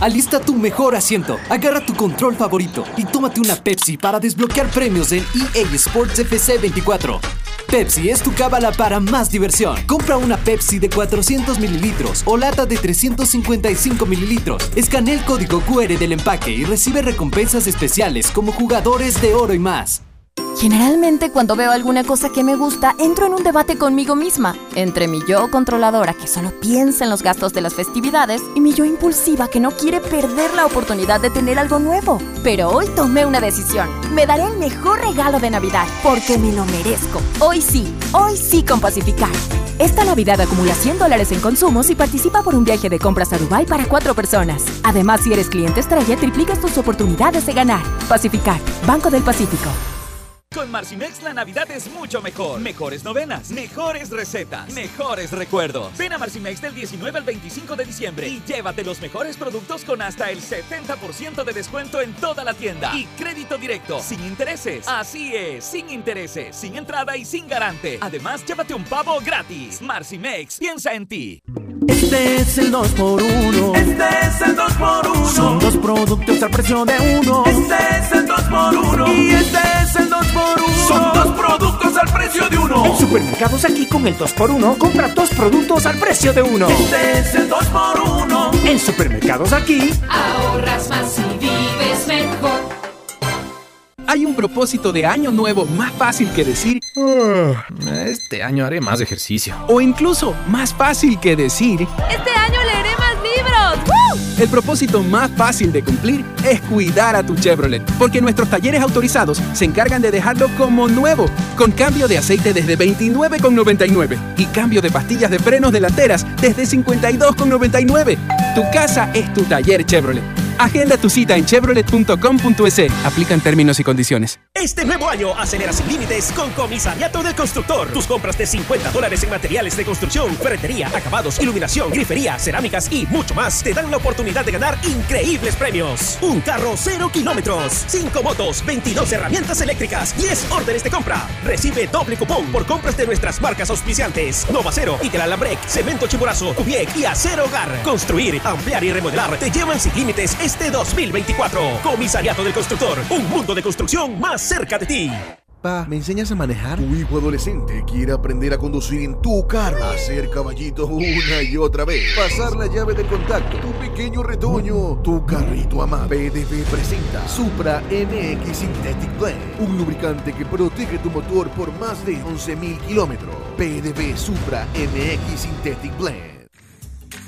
Alista tu mejor asiento, agarra tu control favorito y tómate una Pepsi para desbloquear premios en EA Sports FC 24. Pepsi es tu cábala para más diversión. Compra una Pepsi de 400 mililitros o lata de 355 mililitros. Escanea el código QR del empaque y recibe recompensas especiales como jugadores de oro y más. Generalmente cuando veo alguna cosa que me gusta, entro en un debate conmigo misma, entre mi yo controladora que solo piensa en los gastos de las festividades y mi yo impulsiva que no quiere perder la oportunidad de tener algo nuevo. Pero hoy tomé una decisión. Me daré el mejor regalo de Navidad porque me lo merezco. Hoy sí, hoy sí con Pacificar. Esta Navidad acumula 100 dólares en consumos y participa por un viaje de compras a Dubai para cuatro personas. Además, si eres cliente estrella, triplicas tus oportunidades de ganar. Pacificar, Banco del Pacífico. Con Marcimex la Navidad es mucho mejor. Mejores novenas, mejores recetas, mejores recuerdos. Ven a Marcimex del 19 al 25 de diciembre y llévate los mejores productos con hasta el 70% de descuento en toda la tienda. Y crédito directo, sin intereses. Así es, sin intereses, sin entrada y sin garante. Además, llévate un pavo gratis. Marcimex, piensa en ti. Este es el 2x1. Este es el 2x1. Son dos productos al precio de uno. Este es el 2x1. Y este es el 2x1. Son dos productos al precio de uno. En supermercados aquí con el 2x1, compra dos productos al precio de uno. Este es el 2x1. En supermercados aquí, Ahorras más y vives mejor. Hay un propósito de año nuevo más fácil que decir, "Ah, este año haré más ejercicio. O incluso más fácil que decir, Este año El propósito más fácil de cumplir es cuidar a tu Chevrolet, porque nuestros talleres autorizados se encargan de dejarlo como nuevo, con cambio de aceite desde 29,99 y cambio de pastillas de frenos delanteras desde 52,99. Tu casa es tu taller Chevrolet. Agenda tu cita en chevrolet.com.es. Aplican términos y condiciones. Este nuevo año acelera sin límites con Comisariato del Constructor. Tus compras de 50 dólares en materiales de construcción, ferretería, acabados, iluminación, grifería, cerámicas y mucho más te dan la oportunidad de ganar increíbles premios. Un carro cero kilómetros, 5 motos, 22 herramientas eléctricas, 10 órdenes de compra. Recibe doble cupón por compras de nuestras marcas auspiciantes. Nova Cero, Lambrec, Cemento Chimborazo, Tubiec y Acero Hogar. Construir, ampliar y remodelar te llevan sin límites este 2024. Comisariato del Constructor, un mundo de construcción más cerca de ti. Pa, ¿me enseñas a manejar? Tu hijo adolescente quiere aprender a conducir en tu carro, hacer caballito una y otra vez, pasar la llave del contacto, tu pequeño retoño, tu carrito amado. PDB presenta Supra MX Synthetic Blend, un lubricante que protege tu motor por más de 11.000 kilómetros. PDB Supra MX Synthetic Blend.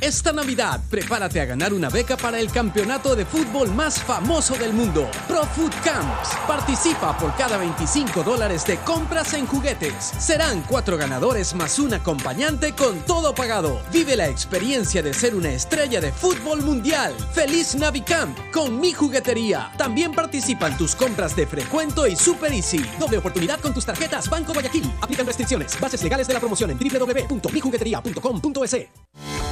Esta Navidad, prepárate a ganar una beca para el campeonato de fútbol más famoso del mundo, Pro Food Camps. Participa por cada 25 dólares de compras en juguetes. Serán cuatro ganadores más un acompañante con todo pagado. Vive la experiencia de ser una estrella de fútbol mundial. ¡Feliz Navicamp con mi juguetería! También participan tus compras de Frecuento y Super Easy. Doble oportunidad con tus tarjetas Banco Guayaquil. Aplican restricciones. Bases legales de la promoción en www.mijugueteria.com.es.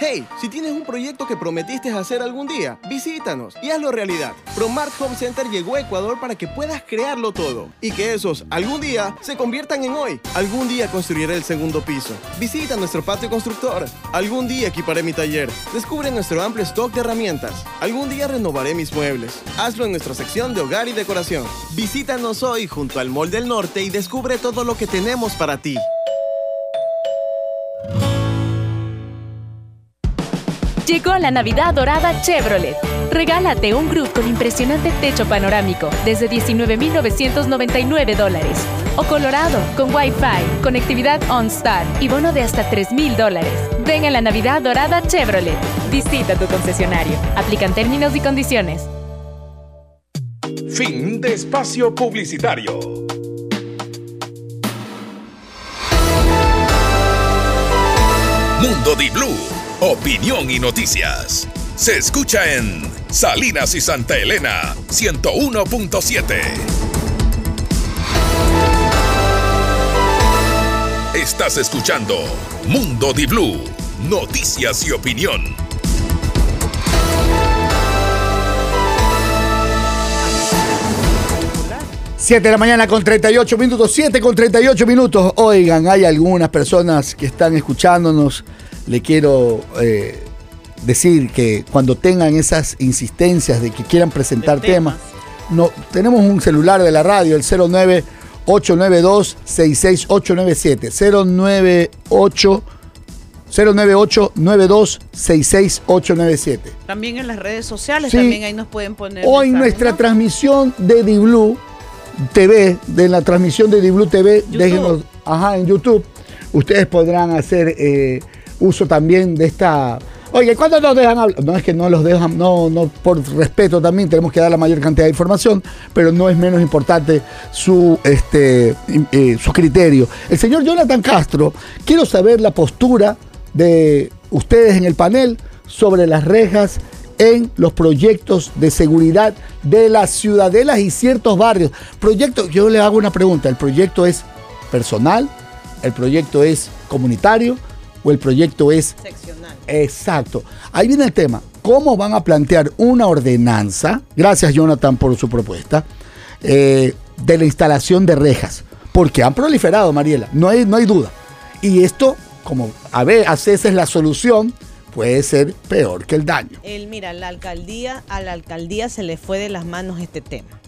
Hey, si tienes un proyecto que prometiste hacer algún día, visítanos y hazlo realidad. Promart Home Center llegó a Ecuador para que puedas crearlo todo y que esos algún día se conviertan en hoy. Algún día construiré el segundo piso. Visita nuestro patio constructor. Algún día equiparé mi taller. Descubre nuestro amplio stock de herramientas. Algún día renovaré mis muebles. Hazlo en nuestra sección de hogar y decoración. Visítanos hoy junto al Mall del Norte y descubre todo lo que tenemos para ti. Llegó la Navidad Dorada Chevrolet. Regálate un Groove con impresionante techo panorámico desde 19,999 dólares. O Colorado con Wi-Fi, conectividad OnStar y bono de hasta 3,000 dólares. Ven a la Navidad Dorada Chevrolet. Visita tu concesionario. Aplican términos y condiciones. Fin de espacio publicitario. Mundo Di Blue, opinión y noticias. Se escucha en Salinas y Santa Elena 101.7. Estás escuchando Mundo Di Blue, noticias y opinión. 7 de la mañana con 38 minutos, 7 con 38 minutos. Oigan, hay algunas personas que están escuchándonos. Le quiero eh, decir que cuando tengan esas insistencias de que quieran presentar temas, no, tenemos un celular de la radio, el 09 892 66897 098 098 92 66897 También en las redes sociales, Sí. también ahí nos pueden poner. Hoy mensajes, nuestra ¿no? transmisión de Diblu TV, de la transmisión de Diblu TV, déjenos, ajá, en YouTube, ustedes podrán hacer eh, uso también de esta. Oye, ¿cuándo nos dejan hablar? No es que no los dejan, no, no, por respeto también tenemos que dar la mayor cantidad de información, pero no es menos importante su, este, eh, su criterio. El señor Jonathan Castro, quiero saber la postura de ustedes en el panel sobre las rejas en los proyectos de seguridad de las ciudadelas y ciertos barrios. Proyecto, yo le hago una pregunta, ¿el proyecto es personal? ¿El proyecto es comunitario? ¿O el proyecto es seccional? Exacto. Ahí viene el tema. ¿Cómo van a plantear una ordenanza? Gracias Jonathan por su propuesta. eh, de la instalación de rejas. Porque han proliferado, Mariela. No hay, no hay duda. Y esto, como a ver, a veces la solución puede ser peor que el daño. El, mira, la alcaldía, a la alcaldía se le fue de las manos este tema.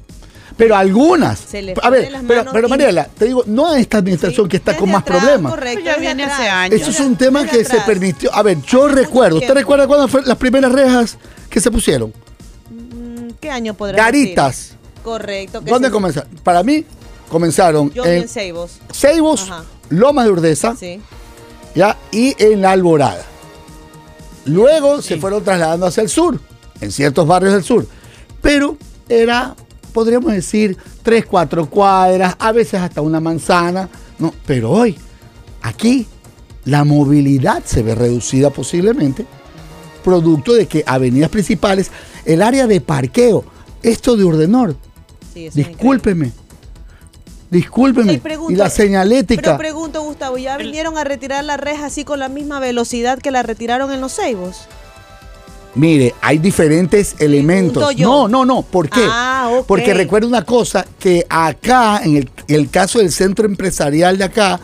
Pero algunas. Se le a ver, de las pero, manos pero Mariela, te digo, no a esta administración que está con más problemas. Correcto, ya viene hace años. Eso es un tema Desde que se permitió. A ver, yo recuerdo. ¿Usted recuerda cuándo fueron las primeras rejas que se pusieron? Mm, ¿Qué año podrá Garitas. decir? Correcto. que ¿Dónde sí. comenzaron? Para mí, comenzaron Yo en en Seibos. Ceibos, Ajá. Lomas de Urdesa, Sí. ¿ya? y en la Alborada. Luego se fueron trasladando hacia el sur, en ciertos barrios del sur. Pero era, podríamos decir, tres, cuatro cuadras, a veces hasta una manzana. No, pero hoy, aquí, la movilidad se ve reducida posiblemente, producto de que avenidas principales, el área de parqueo, esto de Urdenor, Sí, discúlpeme, discúlpeme, Y pregunto- y la señalética. Pero pregunto, Gustavo, ¿ya vinieron a retirar la reja así con la misma velocidad que la retiraron en los Seibos? Mire, hay diferentes elementos. No, no, no. ¿Por qué? Ah. Porque recuerda una cosa, que acá, en el, en el caso del centro empresarial de acá,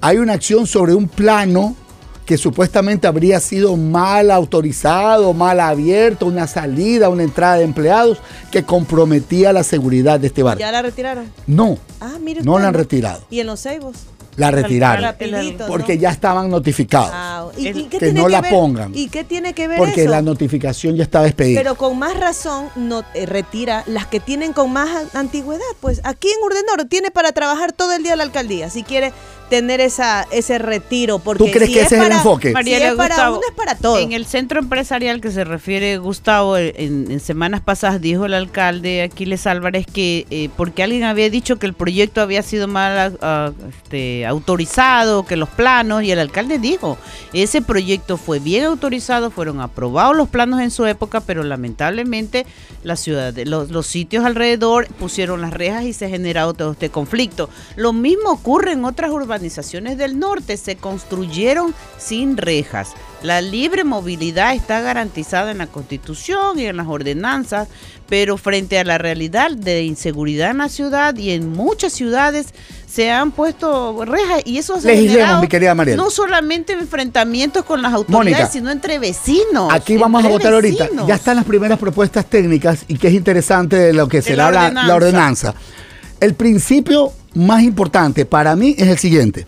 hay una acción sobre un plano que supuestamente habría sido mal autorizado, mal abierto, una salida, una entrada de empleados que comprometía la seguridad de este barrio. ¿Ya la retiraron? No, Ah, mire no la han retirado. ¿Y en los Seibos? La retiraron. Rapidito, Porque ¿no? ya estaban notificados. Ah, ¿y- y qué que tiene no la ver- pongan. ¿Y qué tiene que ver Porque eso? la notificación ya estaba expedida. Pero con más razón no eh, retira las que tienen con más antigüedad. Pues aquí en Urdenor tiene para trabajar todo el día la alcaldía. Si quiere tener esa ese retiro. Porque ¿Tú crees si que ese es el para- enfoque? Si Mariela es para Gustavo, uno, es para todo. En el centro empresarial que se refiere Gustavo, eh, en, en semanas pasadas dijo el alcalde Aquiles Álvarez que eh, porque alguien había dicho que el proyecto había sido mal ah, este, autorizado, que los planos, y el alcalde dijo, ese proyecto fue bien autorizado, fueron aprobados los planos en su época, pero lamentablemente la ciudad, los, los sitios alrededor pusieron las rejas y se ha generado todo este conflicto. Lo mismo ocurre en otras urbanizaciones del norte, se construyeron sin rejas. La libre movilidad está garantizada en la Constitución y en las ordenanzas, pero frente a la realidad de inseguridad en la ciudad y en muchas ciudades se han puesto rejas y eso se generado mi querida Mariela. no solamente enfrentamientos con las autoridades, Mónica, sino entre vecinos. Aquí vamos a votar ahorita. Ya están las primeras propuestas técnicas y que es interesante de lo que será la la, la ordenanza. El principio más importante para mí es el siguiente.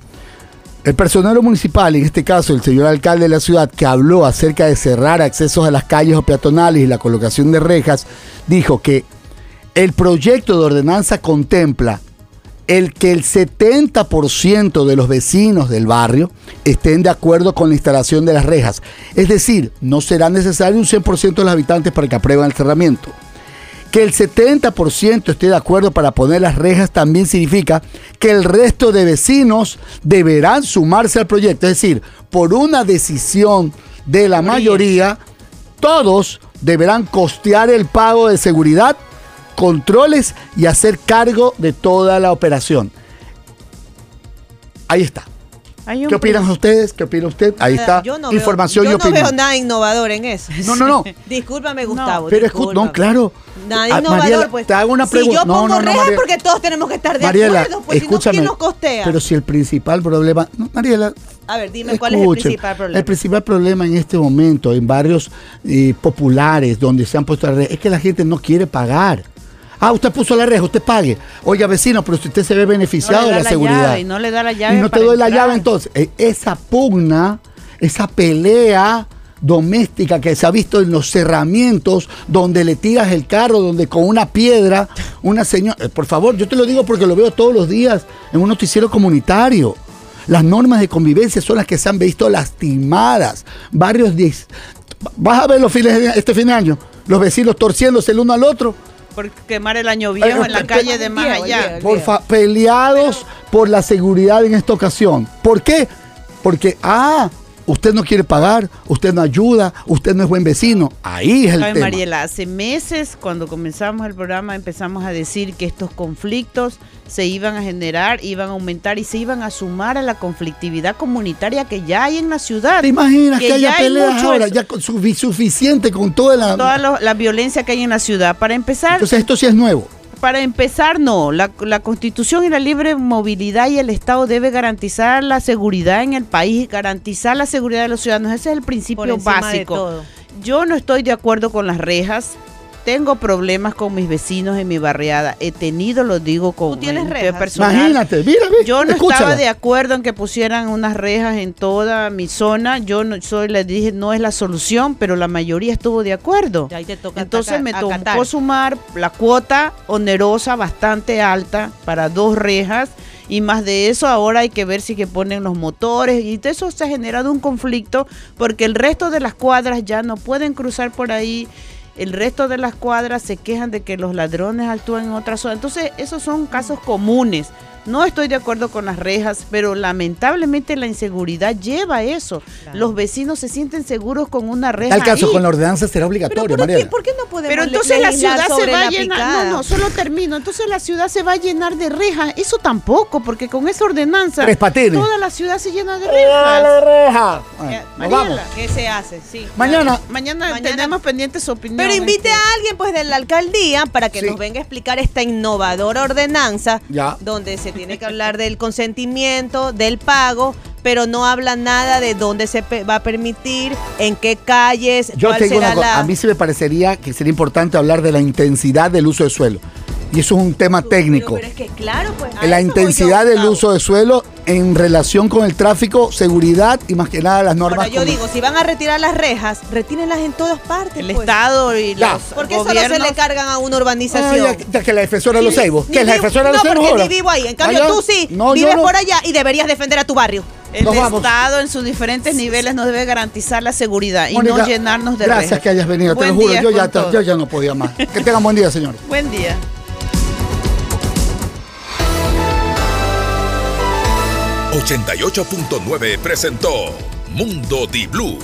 El personal municipal, en este caso el señor alcalde de la ciudad, que habló acerca de cerrar accesos a las calles o peatonales y la colocación de rejas, dijo que el proyecto de ordenanza contempla el que el 70% de los vecinos del barrio estén de acuerdo con la instalación de las rejas. Es decir, no será necesario un 100% de los habitantes para que aprueben el cerramiento. Que el 70% esté de acuerdo para poner las rejas también significa que el resto de vecinos deberán sumarse al proyecto. Es decir, por una decisión de la mayoría, todos deberán costear el pago de seguridad, controles y hacer cargo de toda la operación. Ahí está. Hay un ¿Qué opinan ustedes? ¿Qué opina usted? Ahí está. Yo no Información veo, y yo no opinión. veo nada innovador en eso. No, no, no. Discúlpame, Gustavo. Pero escu- no, discúlpame. claro. Nada Ah, innovador, Mariela, pues. te hago una Si pregunta. yo No, pongo no, no, rejas porque todos tenemos que estar de Mariela, acuerdo, pues escúchame. si no, ¿quién nos costea? Pero si el principal problema. no, Mariela, A ver, dime, ¿cuál es el principal problema? El principal problema en este momento, en barrios eh, populares donde se han puesto las rejas, es que la gente no quiere pagar. Ah, usted puso la reja, usted pague. Oiga, vecino, pero si usted se ve beneficiado No de da la seguridad. llave, y no le da la llave Y no te doy la llave, entonces. eh, esa pugna, esa pelea doméstica que se ha visto en los cerramientos, donde le tiras el carro, donde con una piedra, una señora. eh, por favor, yo te lo digo porque lo veo todos los días en un noticiero comunitario. Las normas de convivencia son las que se han visto lastimadas. Barrios. Vas a ver los fines de- este fin de año, los vecinos torciéndose el uno al otro. Por quemar el año viejo en la calle de más allá. Por fa- peleados por la seguridad en esta ocasión. ¿Por qué? Porque, ah, usted no quiere pagar, usted no ayuda, usted no es buen vecino. Ahí es el Ay, tema. Mariela, hace meses cuando comenzamos el programa empezamos a decir que estos conflictos se iban a generar, iban a aumentar y se iban a sumar a la conflictividad comunitaria que ya hay en la ciudad. ¿Te imaginas que, haya ya hay peleas mucho ahora? eso. Ya suficiente con toda la... toda lo- la violencia que hay en la ciudad. Para empezar, Entonces esto sí es nuevo. Para empezar, no. La, la, Constitución y la libre movilidad y el Estado debe garantizar la seguridad en el país y garantizar la seguridad de los ciudadanos. Ese es el principio básico. Yo no estoy de acuerdo con las rejas tengo problemas con mis vecinos en mi barriada. He tenido, lo digo con ¿Tú personal. Imagínate, mira, Yo no estaba de acuerdo en que pusieran unas rejas en toda mi zona. Yo no soy, les dije, no es la solución, pero la mayoría estuvo de acuerdo. Entonces me tocó sumar la cuota onerosa bastante alta para dos rejas y más de eso ahora hay que ver si que ponen los motores y de eso se ha generado un conflicto porque el resto de las cuadras ya no pueden cruzar por ahí el resto de las cuadras se quejan de que los ladrones actúan en otra zona. Entonces, esos son casos comunes. No estoy de acuerdo con las rejas, pero lamentablemente la inseguridad lleva a eso. Los vecinos se sienten seguros con una reja. Tal caso con la ordenanza será obligatorio, ¿por, María. ¿por qué no podemos Pero entonces la ciudad se va a llenar. No, no, solo termino. Entonces la ciudad se va a llenar de rejas. Eso tampoco, porque con esa ordenanza toda la ciudad se llena de rejas. reja. vamos. ¿Qué se hace? Sí. Mañana. Mañana, tenemos pendientes su opinión. Pero invite a alguien pues de la alcaldía para que nos venga a explicar esta innovadora ordenanza ya. donde se tiene que hablar del consentimiento, del pago, pero no habla nada de dónde se va a permitir, en qué calles. Yo tengo una cosa, a mí sí me parecería que sería importante hablar de la intensidad del uso de suelo. Y eso es un tema técnico. Pero, es que claro, pues. La intensidad del uso de suelo en relación con el tráfico, seguridad y más que nada las normas. Ahora, yo digo, si van a retirar las rejas, retírenlas en todas partes. El pues. Estado y los ¿Por qué solo se le cargan a una urbanización? ya, que la defensora de los ceibos. ¿Qué es la defensora de los ceibos? No, porque ni vivo ahí. En cambio, tú sí vives por allá y deberías defender a tu barrio. El Estado en sus diferentes niveles nos debe garantizar la seguridad y no llenarnos de Gracias que hayas venido, te lo juro. Yo ya, yo ya no podía más. que tengan buen día, señor. Buen día. 88.9 presentó Mundo Di Blue.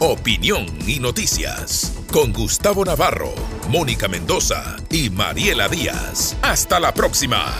Opinión y noticias. Con Gustavo Navarro, Mónica Mendoza y Mariela Díaz. Hasta la próxima.